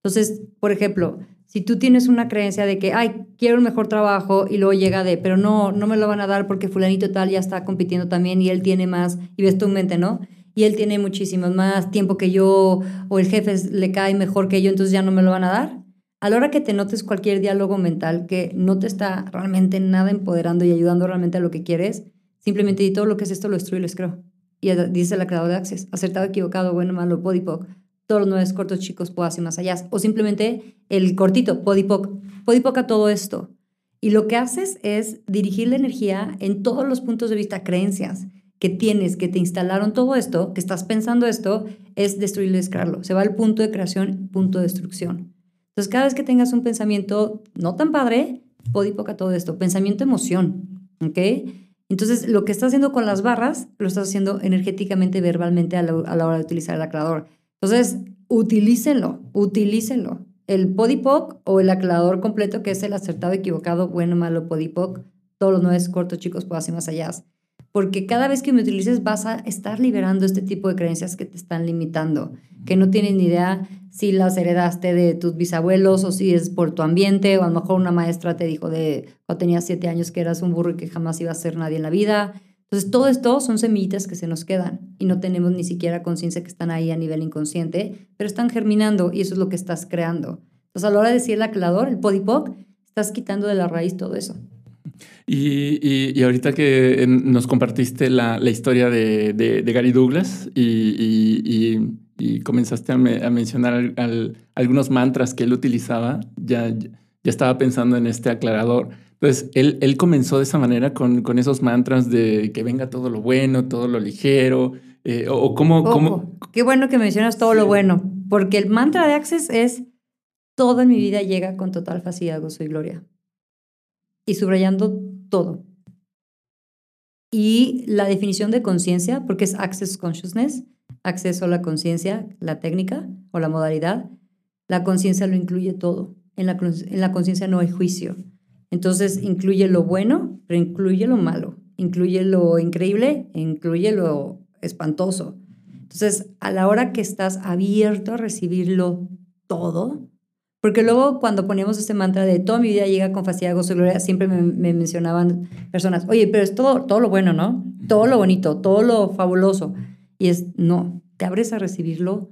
Entonces, por ejemplo, si tú tienes una creencia de que, ay, quiero un mejor trabajo y luego llega de, pero no, no me lo van a dar porque fulanito tal ya está compitiendo también y él tiene más, y ves tu mente, ¿no? Y él tiene muchísimo más tiempo que yo, o el jefe le cae mejor que yo, entonces ya no me lo van a dar. A la hora que te notes cualquier diálogo mental que no te está realmente nada empoderando y ayudando realmente a lo que quieres, simplemente di todo lo que es esto, lo destruyo y lo creo y dice la creadora de Access, acertado, equivocado, bueno, malo, podipoc, todos los nueve cortos chicos, puedo hacer más allá. O simplemente el cortito, podipoc, podipoc a todo esto. Y lo que haces es dirigir la energía en todos los puntos de vista, creencias que tienes, que te instalaron todo esto, que estás pensando esto, es destruirlo y descrearlo. Se va al punto de creación, punto de destrucción. Entonces, cada vez que tengas un pensamiento no tan padre, podipoc a todo esto. Pensamiento, emoción, ¿ok? Entonces, lo que estás haciendo con las barras, lo estás haciendo energéticamente, verbalmente a la, hora de utilizar el aclarador. Entonces, utilícenlo, utilícenlo. El podipoc o el aclarador completo, que es el acertado, equivocado, bueno, malo, podipoc, todos los nueve cortos chicos, puedo hacer más allá. Porque cada vez que me utilices vas a estar liberando este tipo de creencias que te están limitando, que no tienes ni idea si las heredaste de tus bisabuelos o si es por tu ambiente, o a lo mejor una maestra te dijo de cuando tenías siete años que eras un burro y que jamás iba a ser nadie en la vida. Entonces, todo esto son semillitas que se nos quedan y no tenemos ni siquiera conciencia que están ahí a nivel inconsciente, pero están germinando y eso es lo que estás creando. Entonces, a la hora de decir el aclarador, el podipoc, estás quitando de la raíz todo eso. Y, y, ahorita que nos compartiste la, la historia de, de, Gary Douglas y, y comenzaste a, a mencionar algunos mantras que él utilizaba, ya, ya estaba pensando en este aclarador. Entonces, él, él comenzó de esa manera con, con esos mantras de que venga todo lo bueno, todo lo ligero, eh, o, cómo, cómo... Qué bueno que mencionas todo lo bueno, porque el mantra de Access es todo en mi vida llega con total facilidad, gozo y gloria. Y subrayando todo. Y la definición de conciencia, porque es Access Consciousness, acceso a la conciencia, la técnica o la modalidad, la conciencia lo incluye todo. En la, en la conciencia no hay juicio. Entonces incluye lo bueno, pero incluye lo malo. Incluye lo increíble, incluye lo espantoso. Entonces, a la hora que estás abierto a recibirlo todo, porque luego cuando poníamos este mantra de toda mi vida llega con facilidad, gozo y gloria, siempre me, me, mencionaban personas, oye, pero es todo, todo lo bueno, ¿no? Todo lo bonito, todo lo fabuloso. Y es, no, te abres a recibirlo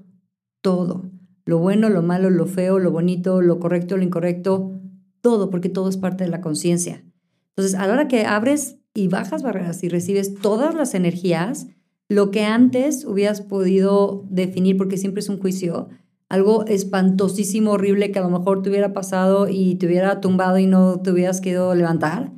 todo. Lo bueno, lo malo, lo feo, lo bonito, lo correcto, lo incorrecto, todo, porque todo es parte de la conciencia. Entonces, a la hora que abres y bajas barreras y recibes todas las energías, lo que antes hubieras podido definir, porque siempre es un juicio, algo espantosísimo, horrible que a lo mejor te hubiera pasado y te hubiera tumbado y no te hubieras querido levantar,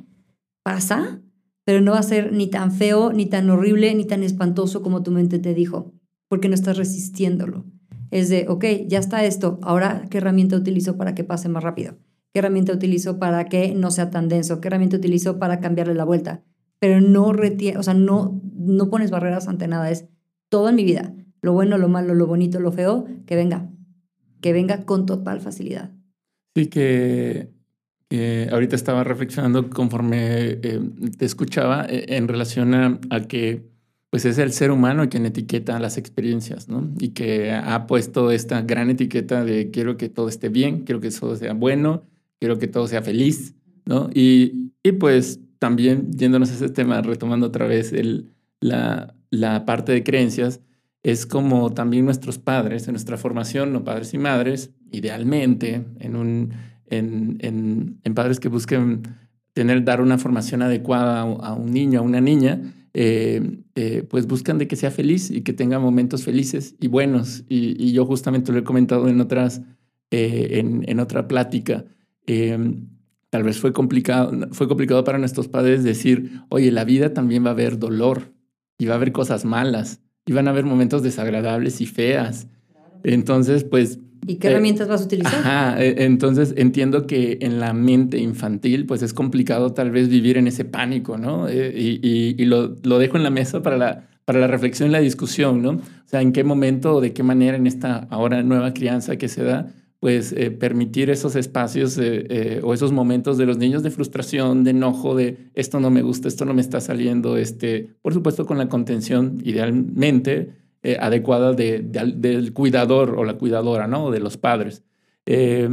pasa pero no va a ser ni tan feo, ni tan horrible, ni tan espantoso como tu mente te dijo, porque no estás resistiéndolo. Es de, ok, ya está esto, ahora qué herramienta utilizo para que pase más rápido, qué herramienta utilizo para que no sea tan denso, qué herramienta utilizo para cambiarle la vuelta, pero no o sea, no, no pones barreras ante nada, es todo en mi vida, lo bueno, lo malo, lo bonito, lo feo, que venga, que venga con total facilidad. Sí, que ahorita estaba reflexionando conforme eh, te escuchaba eh, en relación a, que pues es el ser humano quien etiqueta las experiencias, ¿no? Y que ha puesto esta gran etiqueta de quiero que todo esté bien, quiero que todo sea bueno, quiero que todo sea feliz, ¿no? Y, y pues también yéndonos a ese tema, retomando otra vez el, la, la parte de creencias, es como también nuestros padres, en nuestra formación, no padres y madres, idealmente, en un en, padres que busquen tener, dar una formación adecuada a, un niño, a una niña, eh, eh, pues buscan de que sea feliz y que tenga momentos felices y buenos. Y, yo justamente lo he comentado en otras, eh, en, otra plática. tal vez fue complicado, fue complicado para nuestros padres decir, oye, la vida también va a haber dolor y va a haber cosas malas y van a haber momentos desagradables y feas. Entonces, pues ¿Y qué herramientas vas a utilizar? Ajá, e, entonces entiendo que en la mente infantil pues es complicado tal vez vivir en ese pánico, ¿no? Eh, y, y, lo, lo, dejo en la mesa para la, para la reflexión y la discusión, ¿no? O sea, en qué momento o de qué manera en esta ahora nueva crianza que se da, pues eh, permitir esos espacios eh, o esos momentos de los niños de frustración, de enojo, de esto no me gusta, esto no me está saliendo, este, por supuesto con la contención idealmente eh, adecuada de, del cuidador o la cuidadora, ¿no? O de los padres. Eh,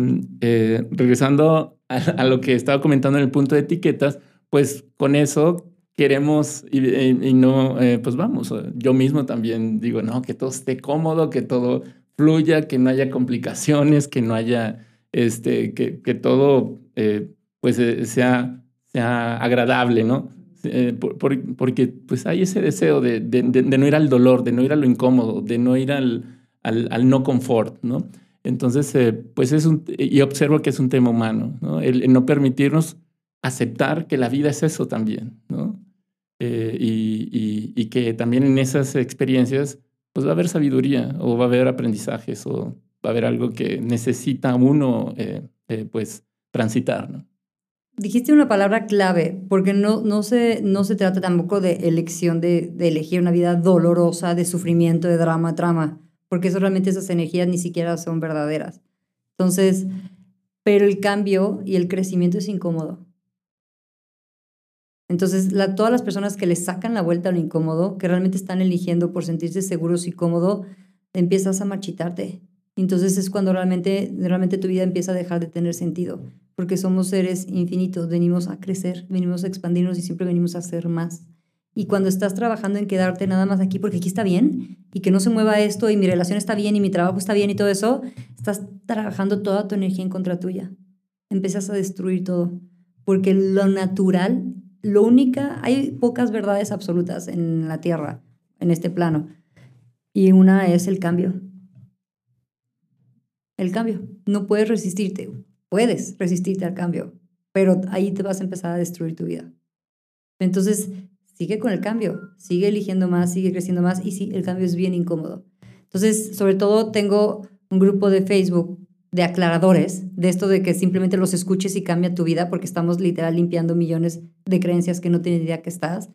regresando a, lo que estaba comentando en el punto de etiquetas, pues con eso queremos y no, pues vamos, yo mismo también digo, no, que todo esté cómodo, que todo fluya, que no haya complicaciones, que no haya, este, que, que todo, pues sea, sea agradable, ¿no? Eh, porque pues hay ese deseo de, de, no ir al dolor, de no ir a lo incómodo, de no ir al, al, no confort, ¿no? Entonces, eh, pues es un, y observo que es un tema humano, ¿no? El, no permitirnos aceptar que la vida es eso también, ¿no? Eh, y, y, que también en esas experiencias, pues va a haber sabiduría o va a haber aprendizajes o va a haber algo que necesita uno, pues, transitar, ¿no? Dijiste una palabra clave, porque no, no, se, no se trata tampoco de elección de, de elegir una vida dolorosa, de sufrimiento, de drama, trama, porque eso realmente esas energías ni siquiera son verdaderas. Entonces, pero el cambio y el crecimiento es incómodo. Entonces, todas las personas que le sacan la vuelta a lo incómodo, que realmente están eligiendo por sentirse seguros y cómodo, empiezas a marchitarte. Entonces es cuando realmente, realmente tu vida empieza a dejar de tener sentido, porque somos seres infinitos, venimos a crecer, venimos a expandirnos y siempre venimos a hacer más. Y cuando estás trabajando en quedarte nada más aquí porque aquí está bien y que no se mueva esto y mi relación está bien y mi trabajo está bien y todo eso, estás trabajando toda tu energía en contra tuya. Empiezas a destruir todo. Porque lo natural, lo única, hay pocas verdades absolutas en la tierra, en este plano. Y una es el cambio. El cambio. No puedes resistirte. Puedes resistirte al cambio, pero ahí te vas a empezar a destruir tu vida. Entonces, sigue con el cambio, sigue eligiendo más, sigue creciendo más y sí, el cambio es bien incómodo. Entonces, sobre todo tengo un grupo de Facebook de aclaradores, de esto de que simplemente los escuches y cambia tu vida, porque estamos literal limpiando millones de creencias que no tienes idea que estás.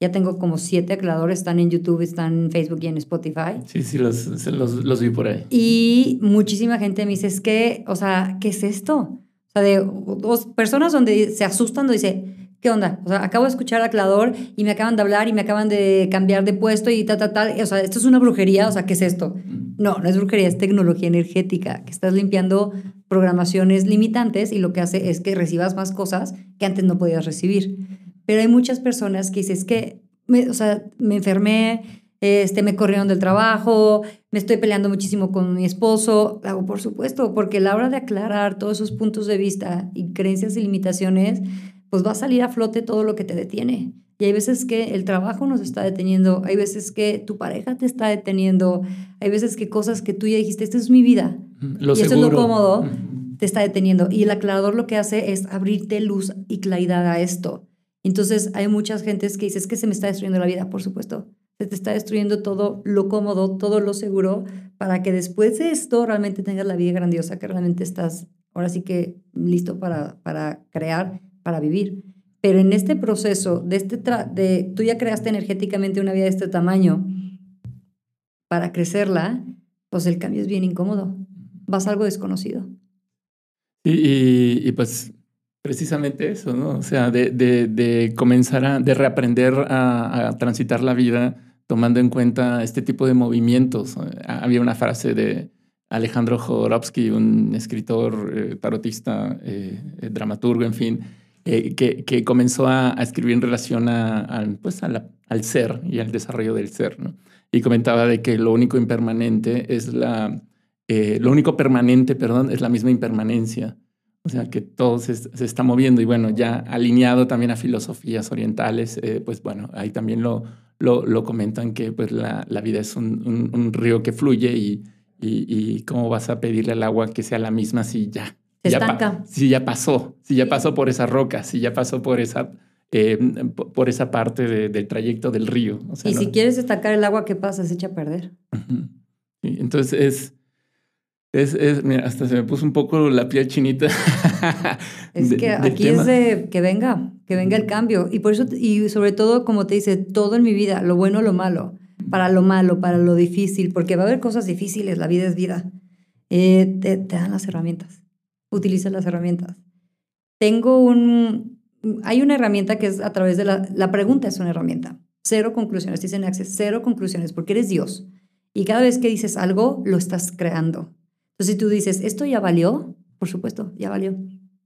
Ya tengo como siete aclaradores, están en YouTube, están en Facebook y en Spotify. Sí, sí, los, los, los vi por ahí. Y muchísima gente me dice, es que, o sea, ¿qué es esto? O sea, de dos personas donde se asustan, donde dice, ¿qué onda? O sea, acabo de escuchar aclarador y me acaban de hablar y me acaban de cambiar de puesto y tal, tal, tal. O sea, esto es una brujería, o sea, ¿qué es esto? No, no es brujería, es tecnología energética, que estás limpiando programaciones limitantes y lo que hace es que recibas más cosas que antes no podías recibir. Pero hay muchas personas que dicen, es que, me, o sea, me enfermé, este, me corrieron del trabajo, me estoy peleando muchísimo con mi esposo. Hago, por supuesto, porque a la hora de aclarar todos esos puntos de vista y creencias y limitaciones, pues va a salir a flote todo lo que te detiene. Y hay veces que el trabajo nos está deteniendo, hay veces que tu pareja te está deteniendo, hay veces que cosas que tú ya dijiste, esta es mi vida, lo y eso es lo cómodo, te está deteniendo. Y el aclarador lo que hace es abrirte luz y claridad a esto. Entonces hay muchas gentes que dicen, es que se me está destruyendo la vida, por supuesto. Se te está destruyendo todo lo cómodo, todo lo seguro, para que después de esto realmente tengas la vida grandiosa, que realmente estás ahora sí que listo para, para crear para vivir. Pero en este proceso, de este de, tú ya creaste energéticamente una vida de este tamaño, para crecerla, pues el cambio es bien incómodo. Vas a algo desconocido. Y, pues precisamente eso, ¿no? O sea, de, de, comenzar a, de reaprender a, transitar la vida tomando en cuenta este tipo de movimientos. Había una frase de Alejandro Jodorowsky, un escritor, eh, tarotista, eh, dramaturgo, en fin, eh, que, que, comenzó a, a, escribir en relación a, pues a al ser y al desarrollo del ser. ¿no? Y comentaba de que lo único impermanente es la... Eh, lo único permanente, perdón, es la misma impermanencia. O sea, que todo se, se, está moviendo y bueno, ya alineado también a filosofías orientales, eh, pues bueno, ahí también lo, lo, lo comentan que pues la, la vida es un, un, un, río que fluye y, y, y, cómo vas a pedirle al agua que sea la misma si ya se estanca. Si ya pasó, si ya pasó por esa roca, si ya pasó por esa, eh, por esa parte de, del trayecto del río. O sea, y no. si quieres estancar el agua, ¿qué pasa? Se echa a perder. Entonces es, es, es, mira, hasta se me puso un poco la piel chinita. es de, que aquí tema. es de que venga, que venga el cambio. Y por eso, y sobre todo, como te dice, todo en mi vida, lo bueno, lo malo, para lo malo, para lo difícil, porque va a haber cosas difíciles, la vida es vida. Eh, te, te dan las herramientas utiliza las herramientas. Tengo un, hay una herramienta que es a través de la, la pregunta es una herramienta. Cero conclusiones, dicen Access, cero conclusiones, porque eres Dios. Y cada vez que dices algo, lo estás creando. Entonces, si tú dices, esto ya valió, por supuesto, ya valió.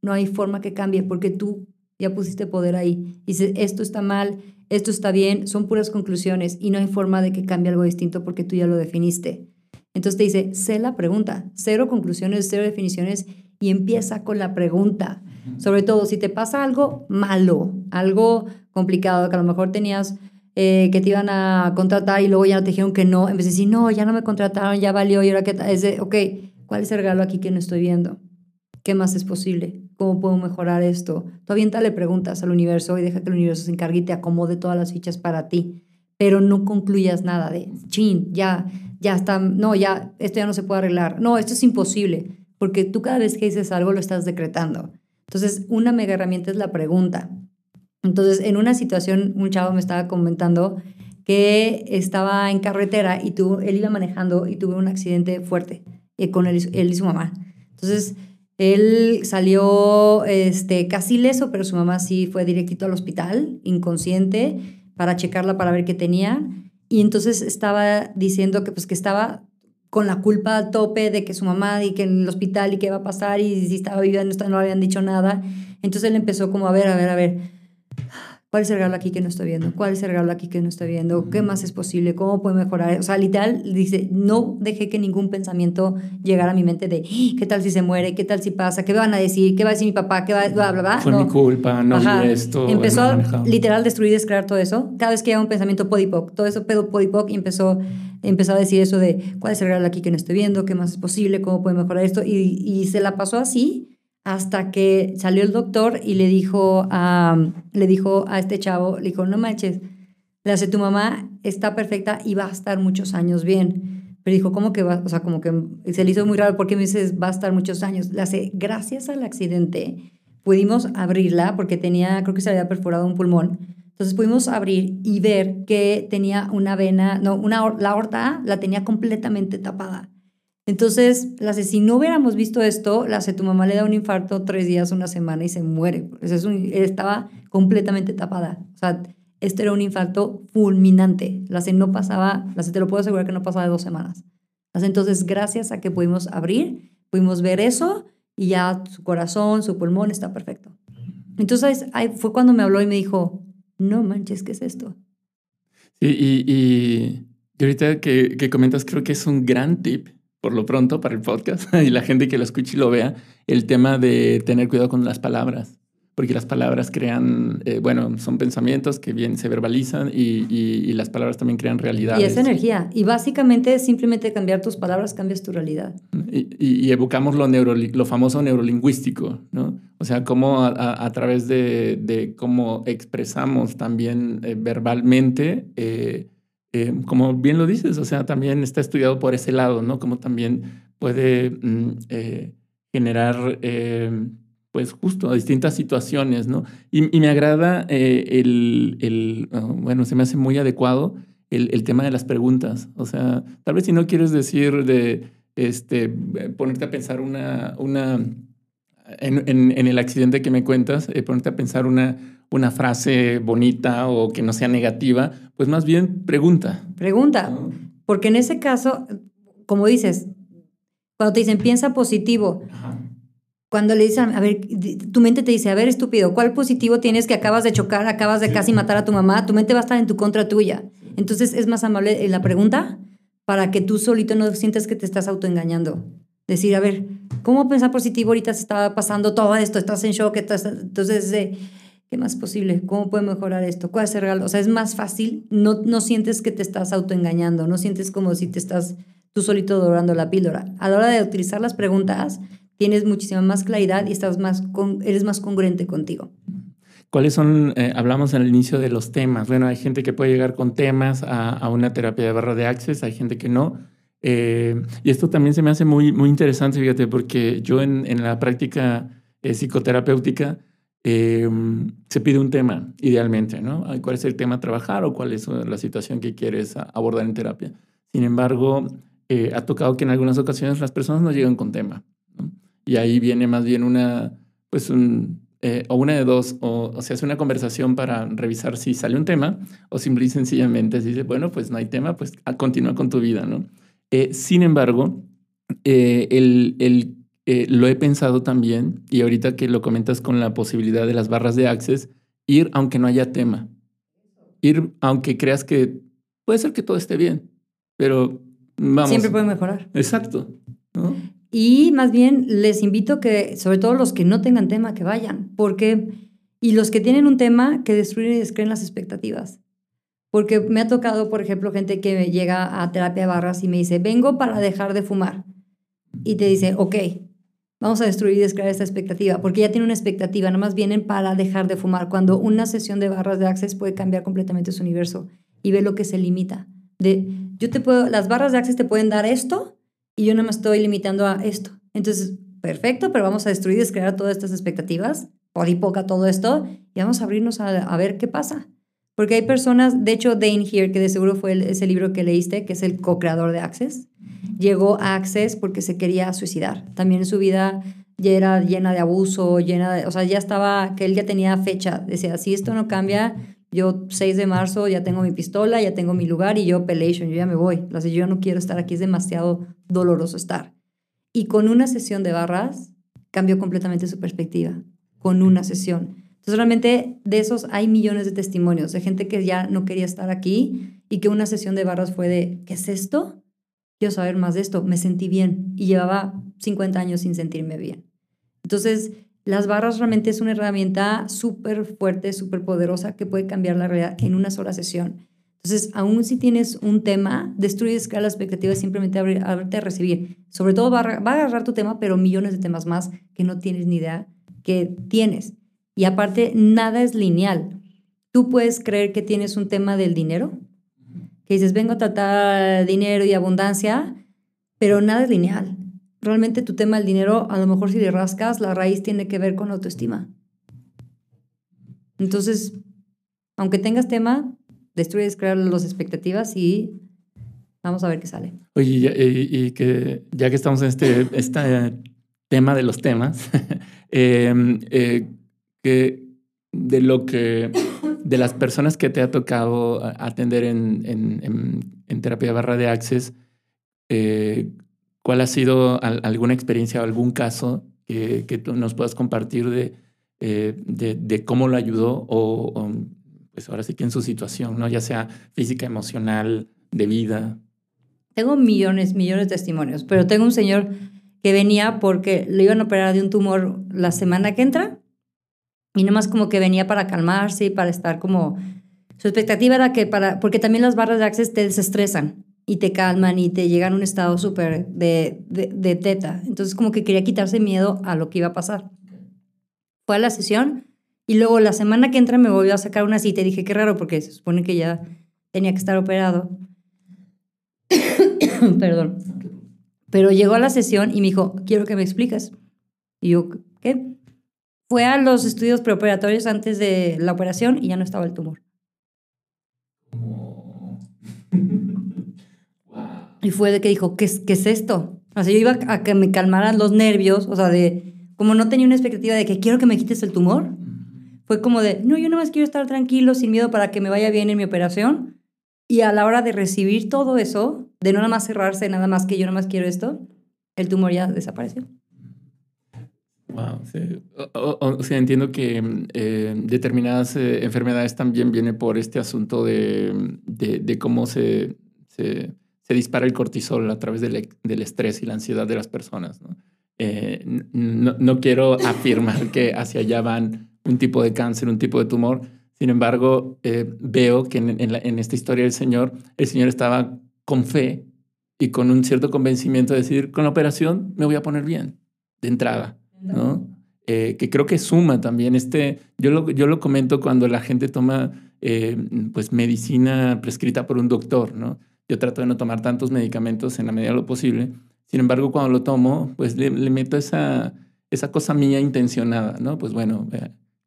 No hay forma que cambie porque tú ya pusiste poder ahí. Dices, esto está mal, esto está bien, son puras conclusiones y no hay forma de que cambie algo distinto porque tú ya lo definiste. Entonces te dice, sé la pregunta, cero conclusiones, cero definiciones y empieza con la pregunta. Sobre todo, si te pasa algo malo, algo complicado, que a lo mejor tenías eh, que te iban a contratar y luego ya te dijeron que no, en vez de decir, no, ya no me contrataron, ya valió, y ahora que es de, ok, ¿cuál es el regalo aquí que no estoy viendo? ¿Qué más es posible? ¿Cómo puedo mejorar esto? Tú aviéntale preguntas al universo y deja que el universo se encargue y te acomode todas las fichas para ti. Pero no concluyas nada de, chin, ya, ya está, no, ya, esto ya no se puede arreglar. No, esto es imposible porque tú cada vez que dices algo lo estás decretando. Entonces, una mega herramienta es la pregunta. Entonces, en una situación, un chavo me estaba comentando que estaba en carretera y tuvo, él iba manejando y tuvo un accidente fuerte eh, con él, y su mamá. Entonces, Él salió este, casi leso, pero su mamá sí fue directito al hospital, inconsciente, para checarla para ver qué tenía. Y entonces estaba diciendo que, pues, que estaba con la culpa al tope de que su mamá y que en el hospital y qué va a pasar y si estaba viva no, no le habían dicho nada. Entonces él empezó como a ver, a ver, a ver, ¿Cuál es el regalo aquí que no estoy viendo? ¿Cuál es el regalo aquí que no estoy viendo? ¿Qué más es posible? ¿Cómo puedo mejorar? O sea, literal, dice, no dejé que ningún pensamiento llegara a mi mente de, ¡Ah! ¿qué tal si se muere? ¿Qué tal si pasa? ¿Qué me van a decir? ¿Qué va a decir mi papá? ¿Qué va, bla, bla, bla? Fue mi culpa, no vi esto. Empezó a literal destruir y descrear todo eso. Cada vez que llega un pensamiento podipoc, todo eso pedo podipoc y empezó, empezó a decir eso de, ¿cuál es el regalo aquí que no estoy viendo? ¿Qué más es posible? ¿Cómo puedo mejorar esto? Y, y se la pasó así hasta que salió el doctor y le dijo a, le dijo a este chavo, le dijo, no manches, le hace tu mamá está perfecta y va a estar muchos años bien. Pero dijo, ¿cómo que va? O sea, como que se le hizo muy raro porque me dices, va a estar muchos años. Le hace, gracias al accidente, pudimos abrirla porque tenía, creo que se había perforado un pulmón. Entonces pudimos abrir y ver que tenía una vena, no, una, la aorta la tenía completamente tapada. Entonces, la si no hubiéramos visto esto, la tu mamá le da un infarto tres días, una semana y se muere. Es estaba completamente tapada. O sea, esto era un infarto fulminante. La no pasaba, la te lo puedo asegurar que no pasaba de dos semanas. Entonces, gracias a que pudimos abrir, pudimos ver eso y ya su corazón, su pulmón está perfecto. Entonces, ahí fue cuando me habló y me dijo, no manches, ¿qué es esto? Y, ahorita que comentas, creo que es un gran tip por lo pronto para el podcast y la gente que lo escuche y lo vea, el tema de tener cuidado con las palabras, porque las palabras crean, eh, bueno, son pensamientos que bien se verbalizan y, y, las palabras también crean realidad. Y es energía. Y básicamente simplemente cambiar tus palabras cambias tu realidad. Y, y evocamos lo, neuro, lo famoso neurolingüístico, ¿no? O sea, cómo a, a, través de, de, cómo expresamos también eh, verbalmente. Eh, eh, como bien lo dices, o sea, también está estudiado por ese lado, ¿no? Como también puede mm, eh, generar, eh, pues justo, distintas situaciones, ¿no? Y, me agrada el, ah, bueno, se me hace muy adecuado el, tema de las preguntas. O sea, tal vez si no quieres decir de, este, ponerte a pensar una, una, en, el accidente que me cuentas, ponerte a pensar una, una frase bonita o que no sea negativa, pues más bien pregunta. Pregunta, porque en ese caso, como dices, cuando te dicen piensa positivo, cuando le dicen, a ver, tu mente te dice, a ver, estúpido, ¿cuál positivo tienes que acabas de chocar, acabas de casi matar a tu mamá? Tu mente va a estar en tu contra tuya. Entonces es más amable la pregunta para que tú solito no sientas que te estás autoengañando. Decir, a ver, ¿cómo pensar positivo ahorita se está pasando todo esto? Estás en shock, estás... entonces... Eh, ¿Qué más posible? ¿Cómo puedo mejorar esto? ¿Cuál es el regalo? O sea, es más fácil, no, no sientes que te estás autoengañando, no sientes como si te estás tú solito dorando la píldora. A la hora de utilizar las preguntas, tienes muchísima más claridad y estás más con, eres más congruente contigo. ¿Cuáles son, eh, hablamos al inicio de los temas? Bueno, hay gente que puede llegar con temas a, a una terapia de barra de access, hay gente que no. Eh, y esto también se me hace muy, muy interesante, fíjate, porque yo en, en la práctica eh, psicoterapéutica, Em, se pide un tema, idealmente, ¿no? ¿Cuál es el tema a trabajar o cuál es uh, la situación que quieres abordar en terapia? Sin embargo, eh, ha tocado que en algunas ocasiones las personas no llegan con tema. Y ahí viene más bien una, pues eh, o una de dos, o, se hace una conversación para revisar si sale un tema, o simple y sencillamente se dice, bueno, pues no hay tema, pues continúa con tu vida, ¿no? Eh, sin embargo, el, el eh, lo he pensado también, y ahorita que lo comentas con la posibilidad de las barras de access, ir aunque no haya tema. Ir aunque creas que puede ser que todo esté bien, pero vamos. Siempre puede mejorar. Exacto. Y más bien les invito que, sobre todo los que no tengan tema, que vayan, porque, y los que tienen un tema, que destruyen y descreen las expectativas. Porque me ha tocado, por ejemplo, gente que me llega a terapia de barras y me dice, vengo para dejar de fumar. Y te dice, ok, vamos a destruir y descrear esta expectativa, porque ya tiene una expectativa, nada más vienen para dejar de fumar, cuando una sesión de barras de Access puede cambiar completamente su universo y ve lo que se limita. De, yo te puedo, las barras de Access te pueden dar esto y yo nada más estoy limitando a esto. Entonces, perfecto, pero vamos a destruir y descrear todas estas expectativas, por y poca todo esto, y vamos a abrirnos a, ver qué pasa. Porque hay personas, de hecho, Dane Here, que de seguro fue ese libro que leíste, que es el co-creador de Access, llegó a Access porque se quería suicidar. También su vida ya era llena de abuso, llena de, o sea, ya estaba, que él ya tenía fecha, decía, si esto no cambia, yo 6 de marzo ya tengo mi pistola, ya tengo mi lugar y yo pelation, yo ya me voy. O sea, yo no quiero estar aquí, es demasiado doloroso estar. Y con una sesión de barras cambió completamente su perspectiva, con una sesión. Entonces, realmente de esos hay millones de testimonios de gente que ya no quería estar aquí y que una sesión de barras fue de, ¿qué es esto? Quiero saber más de esto, me sentí bien y llevaba 50 años sin sentirme bien. Entonces, las barras realmente es una herramienta súper fuerte, súper poderosa que puede cambiar la realidad en una sola sesión. Entonces, aún si tienes un tema, destruyes la expectativa simplemente abrirte a recibir. Sobre todo va a, va a agarrar tu tema, pero millones de temas más que no tienes ni idea que tienes. Y aparte, nada es lineal. Tú puedes creer que tienes un tema del dinero, que dices, vengo a tratar dinero y abundancia, pero nada es lineal realmente tu tema del dinero, a lo mejor si le rascas, la raíz tiene que ver con autoestima. Entonces, aunque tengas tema, destruyes crear las expectativas y vamos a ver qué sale. Oye, y, que ya que estamos en este, este tema de los temas, em, eh, que de lo que de las personas que te ha tocado atender en, en, terapia barra de access, eh, ¿Cuál ha sido alguna experiencia o algún caso que, que tú nos puedas compartir de, eh, de, cómo lo ayudó o, pues ahora sí que en su situación, ¿no? ya sea física, emocional, de vida? Tengo millones, millones de testimonios, pero tengo un señor que venía porque le iban a operar de un tumor la semana que entra y nomás como que venía para calmarse y para estar como... Su expectativa era que para... porque también las barras de access te desestresan y te calman y te llegan a un estado súper de, de, teta. Entonces como que quería quitarse miedo a lo que iba a pasar. Fue a la sesión y luego la semana que entra me volvió a sacar una cita y dije, qué raro porque se supone que ya tenía que estar operado. Perdón. Pero llegó a la sesión y me dijo, quiero que me expliques. Y yo, ¿qué? Fue a los estudios preoperatorios antes de la operación y ya no estaba el tumor. Y fue de que dijo, ¿qué es, qué es esto? O sea, yo iba a que me calmaran los nervios, o sea, de, como no tenía una expectativa de que quiero que me quites el tumor, fue como de, no, yo más quiero estar tranquilo, sin miedo para que me vaya bien en mi operación. Y a la hora de recibir todo eso, de no nada más cerrarse, nada más que yo nada más quiero esto, el tumor ya desapareció. Wow, sí. O, sea, entiendo que eh, determinadas eh, enfermedades también vienen por este asunto de, de, de cómo se, se se dispara el cortisol a través del, del estrés y la ansiedad de las personas. ¿no? Eh, no, quiero afirmar que hacia allá van un tipo de cáncer, un tipo de tumor. Sin embargo, eh, veo que en, en, esta historia del Señor, el Señor estaba con fe y con un cierto convencimiento de decir, con la operación me voy a poner bien de entrada, ¿no? Eh, que creo que suma también este, yo lo, yo lo comento cuando la gente toma pues medicina prescrita por un doctor, ¿no? Yo trato de no tomar tantos medicamentos en la medida de lo posible. Sin embargo, cuando lo tomo, pues le, meto esa, esa cosa mía intencionada, ¿no? Pues bueno,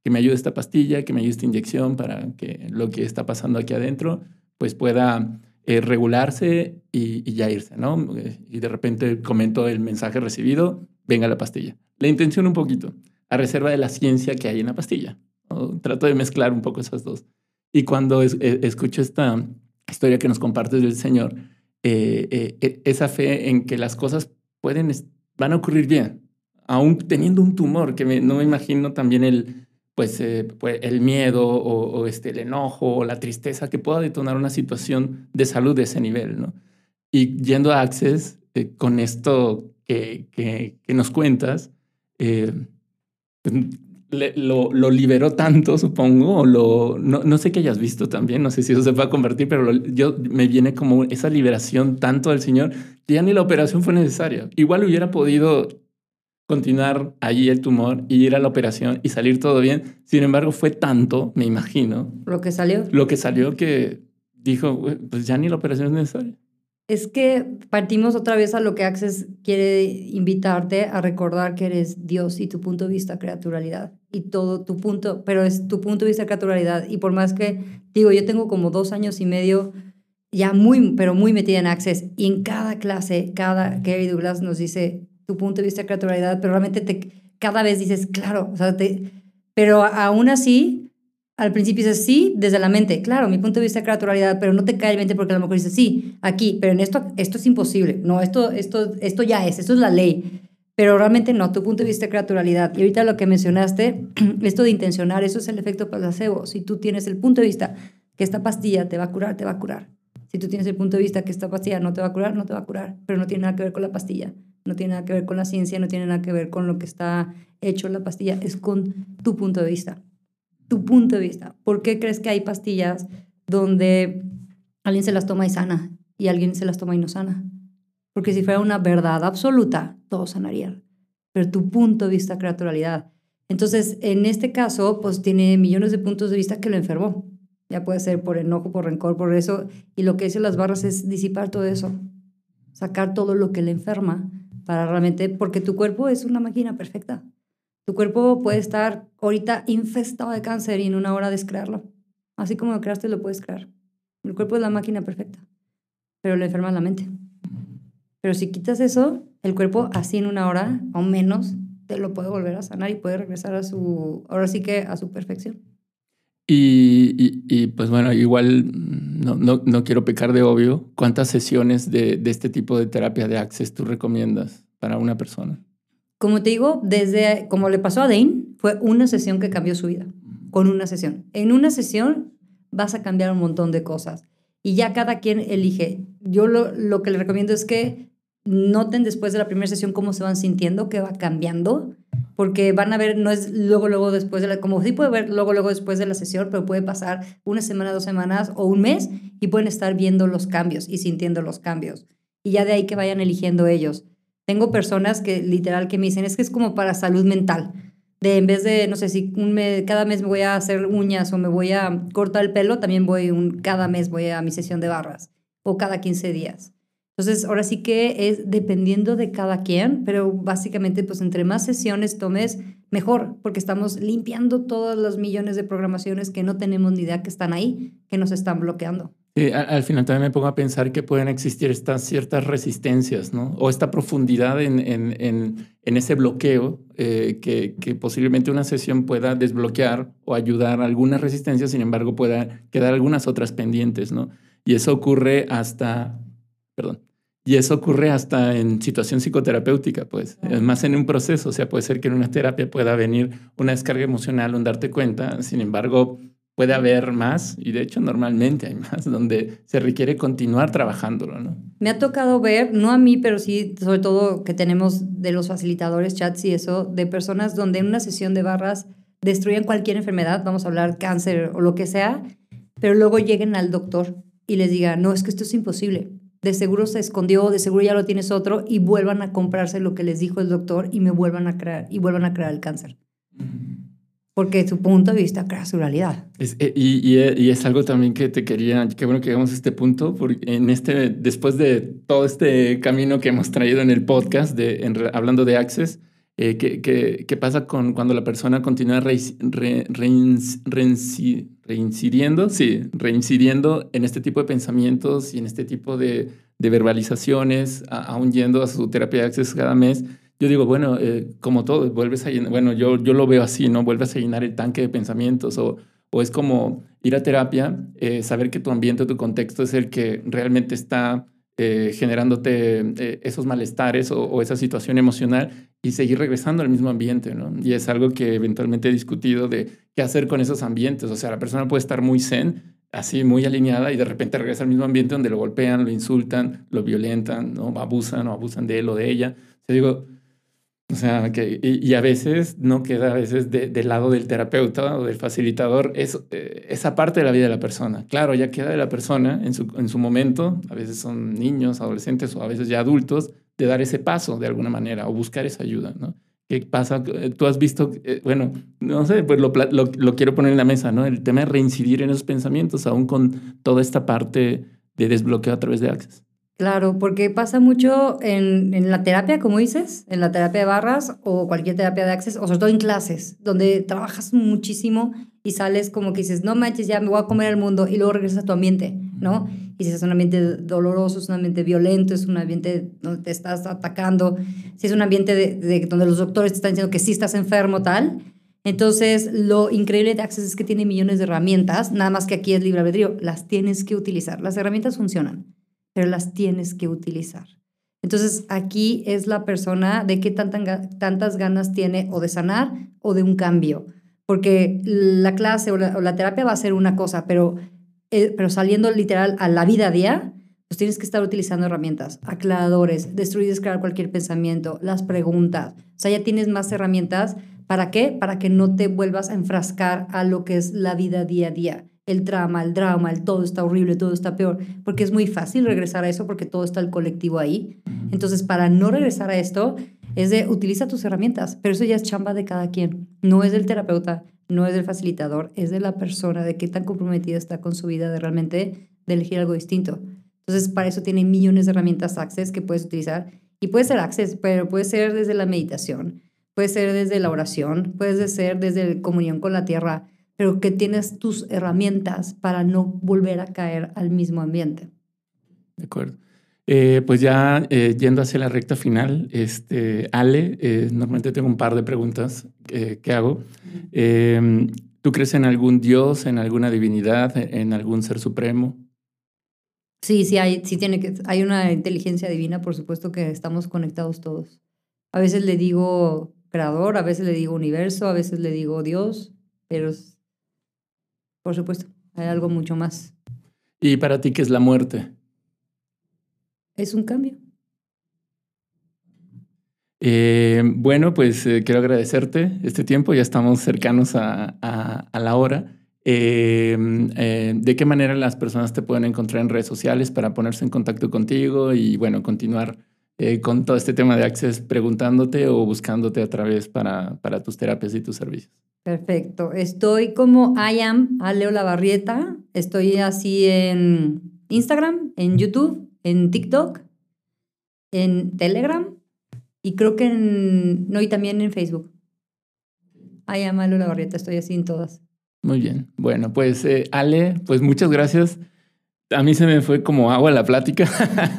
que me ayude esta pastilla, que me ayude esta inyección para que lo que está pasando aquí adentro, pues pueda eh, regularse y, ya irse, ¿no? Y de repente comento el mensaje recibido, venga la pastilla. La intención un poquito, a reserva de la ciencia que hay en la pastilla. Trato de mezclar un poco esas dos. Y cuando e, escucho esta historia que nos compartes del Señor, eh, eh, e, esa fe en que las cosas pueden, van a ocurrir bien, aún teniendo un tumor, que no me imagino también el, pues, eh, pues el miedo o, este, el enojo o la tristeza que pueda detonar una situación de salud de ese nivel, ¿no? Y yendo a Access, con esto que, que, que nos cuentas, lo, lo, liberó tanto, supongo, o lo, no, no, sé qué hayas visto también, no sé si eso se va a convertir, pero yo me viene como esa liberación tanto del Señor que ya ni la operación fue necesaria. Igual hubiera podido continuar allí el tumor y ir a la operación y salir todo bien. Sin embargo, fue tanto, me imagino. Lo que salió. Lo que salió que dijo, pues ya ni la operación es necesaria. Es que partimos otra vez a lo que Access quiere invitarte a recordar que eres Dios y tu punto de vista creaturalidad y todo tu punto, pero es tu punto de vista creaturalidad. Y por más que digo, yo tengo como dos años y medio ya muy, pero muy metida en Access y en cada clase, cada Gary Douglas nos dice tu punto de vista creaturalidad, pero realmente te, cada vez dices, claro, pero aún así, al principio dices sí desde la mente, claro, mi punto de vista crea tu realidad, pero no te cae el mente porque a lo mejor dices sí, aquí, pero en esto, esto es imposible, no, esto, esto, esto ya es, esto es la ley. Pero realmente no, tu punto de vista crea tu realidad. Y ahorita lo que mencionaste, esto de intencionar, eso es el efecto placebo. Si tú tienes el punto de vista que esta pastilla te va a curar, te va a curar. Si tú tienes el punto de vista que esta pastilla no te va a curar, no te va a curar. Pero no tiene nada que ver con la pastilla, no tiene nada que ver con la ciencia, no tiene nada que ver con lo que está hecho en la pastilla, es con tu punto de vista. Tu punto de vista. ¿Por qué crees que hay pastillas donde alguien se las toma y sana y alguien se las toma y no sana? Porque si fuera una verdad absoluta, todo sanaría. Pero tu punto de vista crea tu realidad. Entonces, en este caso, pues tiene millones de puntos de vista que lo enfermó. Ya puede ser por enojo, por rencor, por eso. Y lo que dicen las barras es disipar todo eso. Sacar todo lo que le enferma para realmente, porque tu cuerpo es una máquina perfecta. Tu cuerpo puede estar ahorita infestado de cáncer y en una hora descrearlo. Así como lo creaste, lo puedes crear. El cuerpo es la máquina perfecta, pero le enferma la mente. Pero si quitas eso, el cuerpo así en una hora o menos te lo puede volver a sanar y puede regresar a su, ahora sí que a su perfección. Y, y, pues bueno, igual no, no, no, quiero pecar de obvio. ¿Cuántas sesiones de, de, este tipo de terapia de Access tú recomiendas para una persona? Como te digo, desde como le pasó a Dane, fue una sesión que cambió su vida, con una sesión. En una sesión vas a cambiar un montón de cosas y ya cada quien elige. Yo lo, lo que le recomiendo es que noten después de la primera sesión cómo se van sintiendo, que va cambiando, porque van a ver, no es luego, luego después de la, como sí puede ver luego, luego después de la sesión, pero puede pasar una semana, dos semanas o un mes y pueden estar viendo los cambios y sintiendo los cambios. Y ya de ahí que vayan eligiendo ellos. Tengo personas que literal que me dicen, es que es como para salud mental. De en vez de, no sé, si un mes, cada mes me voy a hacer uñas o me voy a cortar el pelo, también voy un, cada mes voy a mi sesión de barras o cada 15 días. Entonces, ahora sí que es dependiendo de cada quien, pero básicamente, pues entre más sesiones tomes, mejor, porque estamos limpiando todos los millones de programaciones que no tenemos ni idea que están ahí, que nos están bloqueando. Sí, al, final también me pongo a pensar que pueden existir estas ciertas resistencias, ¿no? O esta profundidad en, en, en, ese bloqueo eh, que, que, posiblemente una sesión pueda desbloquear o ayudar a algunas resistencias, sin embargo, pueda quedar algunas otras pendientes, ¿no? Y eso ocurre hasta, perdón, y eso ocurre hasta en situación psicoterapéutica, pues, más en un proceso. O sea, puede ser que en una terapia pueda venir una descarga emocional, un darte cuenta. Sin embargo, puede haber más, y de hecho normalmente hay más, donde se requiere continuar trabajándolo, ¿no? Me ha tocado ver, no a mí, pero sí, sobre todo que tenemos de los facilitadores, chats y eso, de personas donde en una sesión de barras destruyen cualquier enfermedad, vamos a hablar cáncer o lo que sea, pero luego lleguen al doctor y les diga, no, es que esto es imposible de seguro se escondió, de seguro ya lo tienes otro, y vuelvan a comprarse lo que les dijo el doctor y me vuelvan a crear, y vuelvan a crear el cáncer. Porque su punto de vista crea su realidad. Eh, y, y, es algo también que te quería, qué bueno que llegamos a este punto, porque en este, después de todo este camino que hemos traído en el podcast, de, hablando de Access, eh, ¿qué, qué, pasa con cuando la persona continúa reincidiendo? Sí, reincidiendo en este tipo de pensamientos y en este tipo de, de verbalizaciones, aún yendo a su terapia de acceso cada mes. Yo digo, bueno, eh, como todo, vuelves a llenar, bueno, yo, yo lo veo así, ¿no? Vuelves a llenar el tanque de pensamientos o, o es como ir a terapia, eh, saber que tu ambiente, tu contexto es el que realmente está eh, generándote eh, esos malestares o, esa situación emocional y seguir regresando al mismo ambiente, ¿no? Y es algo que eventualmente he discutido de qué hacer con esos ambientes. O sea, la persona puede estar muy zen, así muy alineada y de repente regresa al mismo ambiente donde lo golpean, lo insultan, lo violentan, ¿no? Abusan o abusan de él o de ella. O digo, o sea, que, y, a veces no queda a veces del lado del terapeuta o del facilitador es, eh, esa parte de la vida de la persona. Claro, ya queda de la persona en su, en su momento, a veces son niños, adolescentes o a veces ya adultos, de dar ese paso de alguna manera o buscar esa ayuda, ¿no? ¿Qué pasa? Tú has visto, eh, bueno, no sé, pues lo, lo, lo, quiero poner en la mesa, ¿no? El tema de reincidir en esos pensamientos, aún con toda esta parte de desbloqueo a través de Access. Claro, porque pasa mucho en, en, la terapia, como dices, en la terapia de barras o cualquier terapia de acceso, o sobre todo en clases, donde trabajas muchísimo y sales como que dices, no manches, ya me voy a comer el mundo y luego regresas a tu ambiente, ¿no? Y si es un ambiente doloroso, es un ambiente violento, es un ambiente donde te estás atacando, si es un ambiente de, donde los doctores te están diciendo que sí estás enfermo, tal. Entonces, lo increíble de Access es que tiene millones de herramientas, nada más que aquí es libre albedrío, las tienes que utilizar. Las herramientas funcionan pero las tienes que utilizar. Entonces, aquí es la persona de qué tantas ganas tiene o de sanar o de un cambio. Porque la clase o la, terapia va a ser una cosa, pero, eh, pero saliendo literal a la vida a día, pues tienes que estar utilizando herramientas, aclaradores, destruir y descargar cualquier pensamiento, las preguntas. O sea, ya tienes más herramientas. ¿Para qué? Para que no te vuelvas a enfrascar a lo que es la vida día a día el drama, el drama, el todo está horrible, todo está peor, porque es muy fácil regresar a eso porque todo está el colectivo ahí. Entonces, para no regresar a esto, es de utiliza tus herramientas, pero eso ya es chamba de cada quien. No es del terapeuta, no es del facilitador, es de la persona, de qué tan comprometida está con su vida, de realmente de elegir algo distinto. Entonces, para eso tiene millones de herramientas Access que puedes utilizar. Y puede ser Access, pero puede ser desde la meditación, puede ser desde la oración, puede ser desde la comunión con la tierra, pero que tienes tus herramientas para no volver a caer al mismo ambiente. De acuerdo. Eh, pues ya eh, yendo hacia la recta final, este, Ale, eh, normalmente tengo un par de preguntas que, hago. Em, ¿Tú crees en algún dios, en alguna divinidad, en algún ser supremo? Sí, sí, hay, sí tiene que, hay una inteligencia divina, por supuesto que estamos conectados todos. A veces le digo creador, a veces le digo universo, a veces le digo Dios, pero por supuesto. Hay algo mucho más. ¿Y para ti qué es la muerte? Es un cambio. Eh, bueno, pues eh, quiero agradecerte este tiempo, ya estamos cercanos a, la hora. Eh, ¿De qué manera las personas te pueden encontrar en redes sociales para ponerse en contacto contigo y, bueno, continuar con todo este tema de Access preguntándote o buscándote a través para, para tus terapias y tus servicios? Perfecto. Estoy como I am Aleo Lavarrieta. Estoy así en Instagram, en YouTube, en TikTok, en Telegram y creo que en. No, y también en Facebook. I am Aleo Lavarrieta. Estoy así en todas. Muy bien. Bueno, pues eh, Ale, pues muchas gracias. A mí se me fue como agua la plática,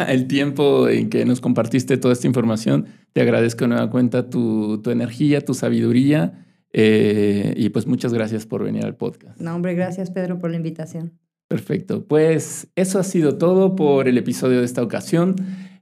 el tiempo en que nos compartiste toda esta información. Te agradezco de nueva cuenta tu, tu energía, tu sabiduría eh, y pues muchas gracias por venir al podcast. No, hombre, gracias Pedro por la invitación. Perfecto. Pues eso ha sido todo por el episodio de esta ocasión.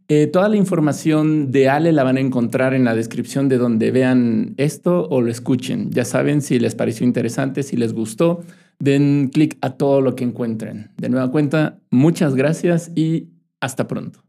Eh, toda la información de Ale la van a encontrar en la descripción de donde vean esto o lo escuchen. Ya saben si les pareció interesante, si les gustó, den clic a todo lo que encuentren. De nueva cuenta, muchas gracias y hasta pronto.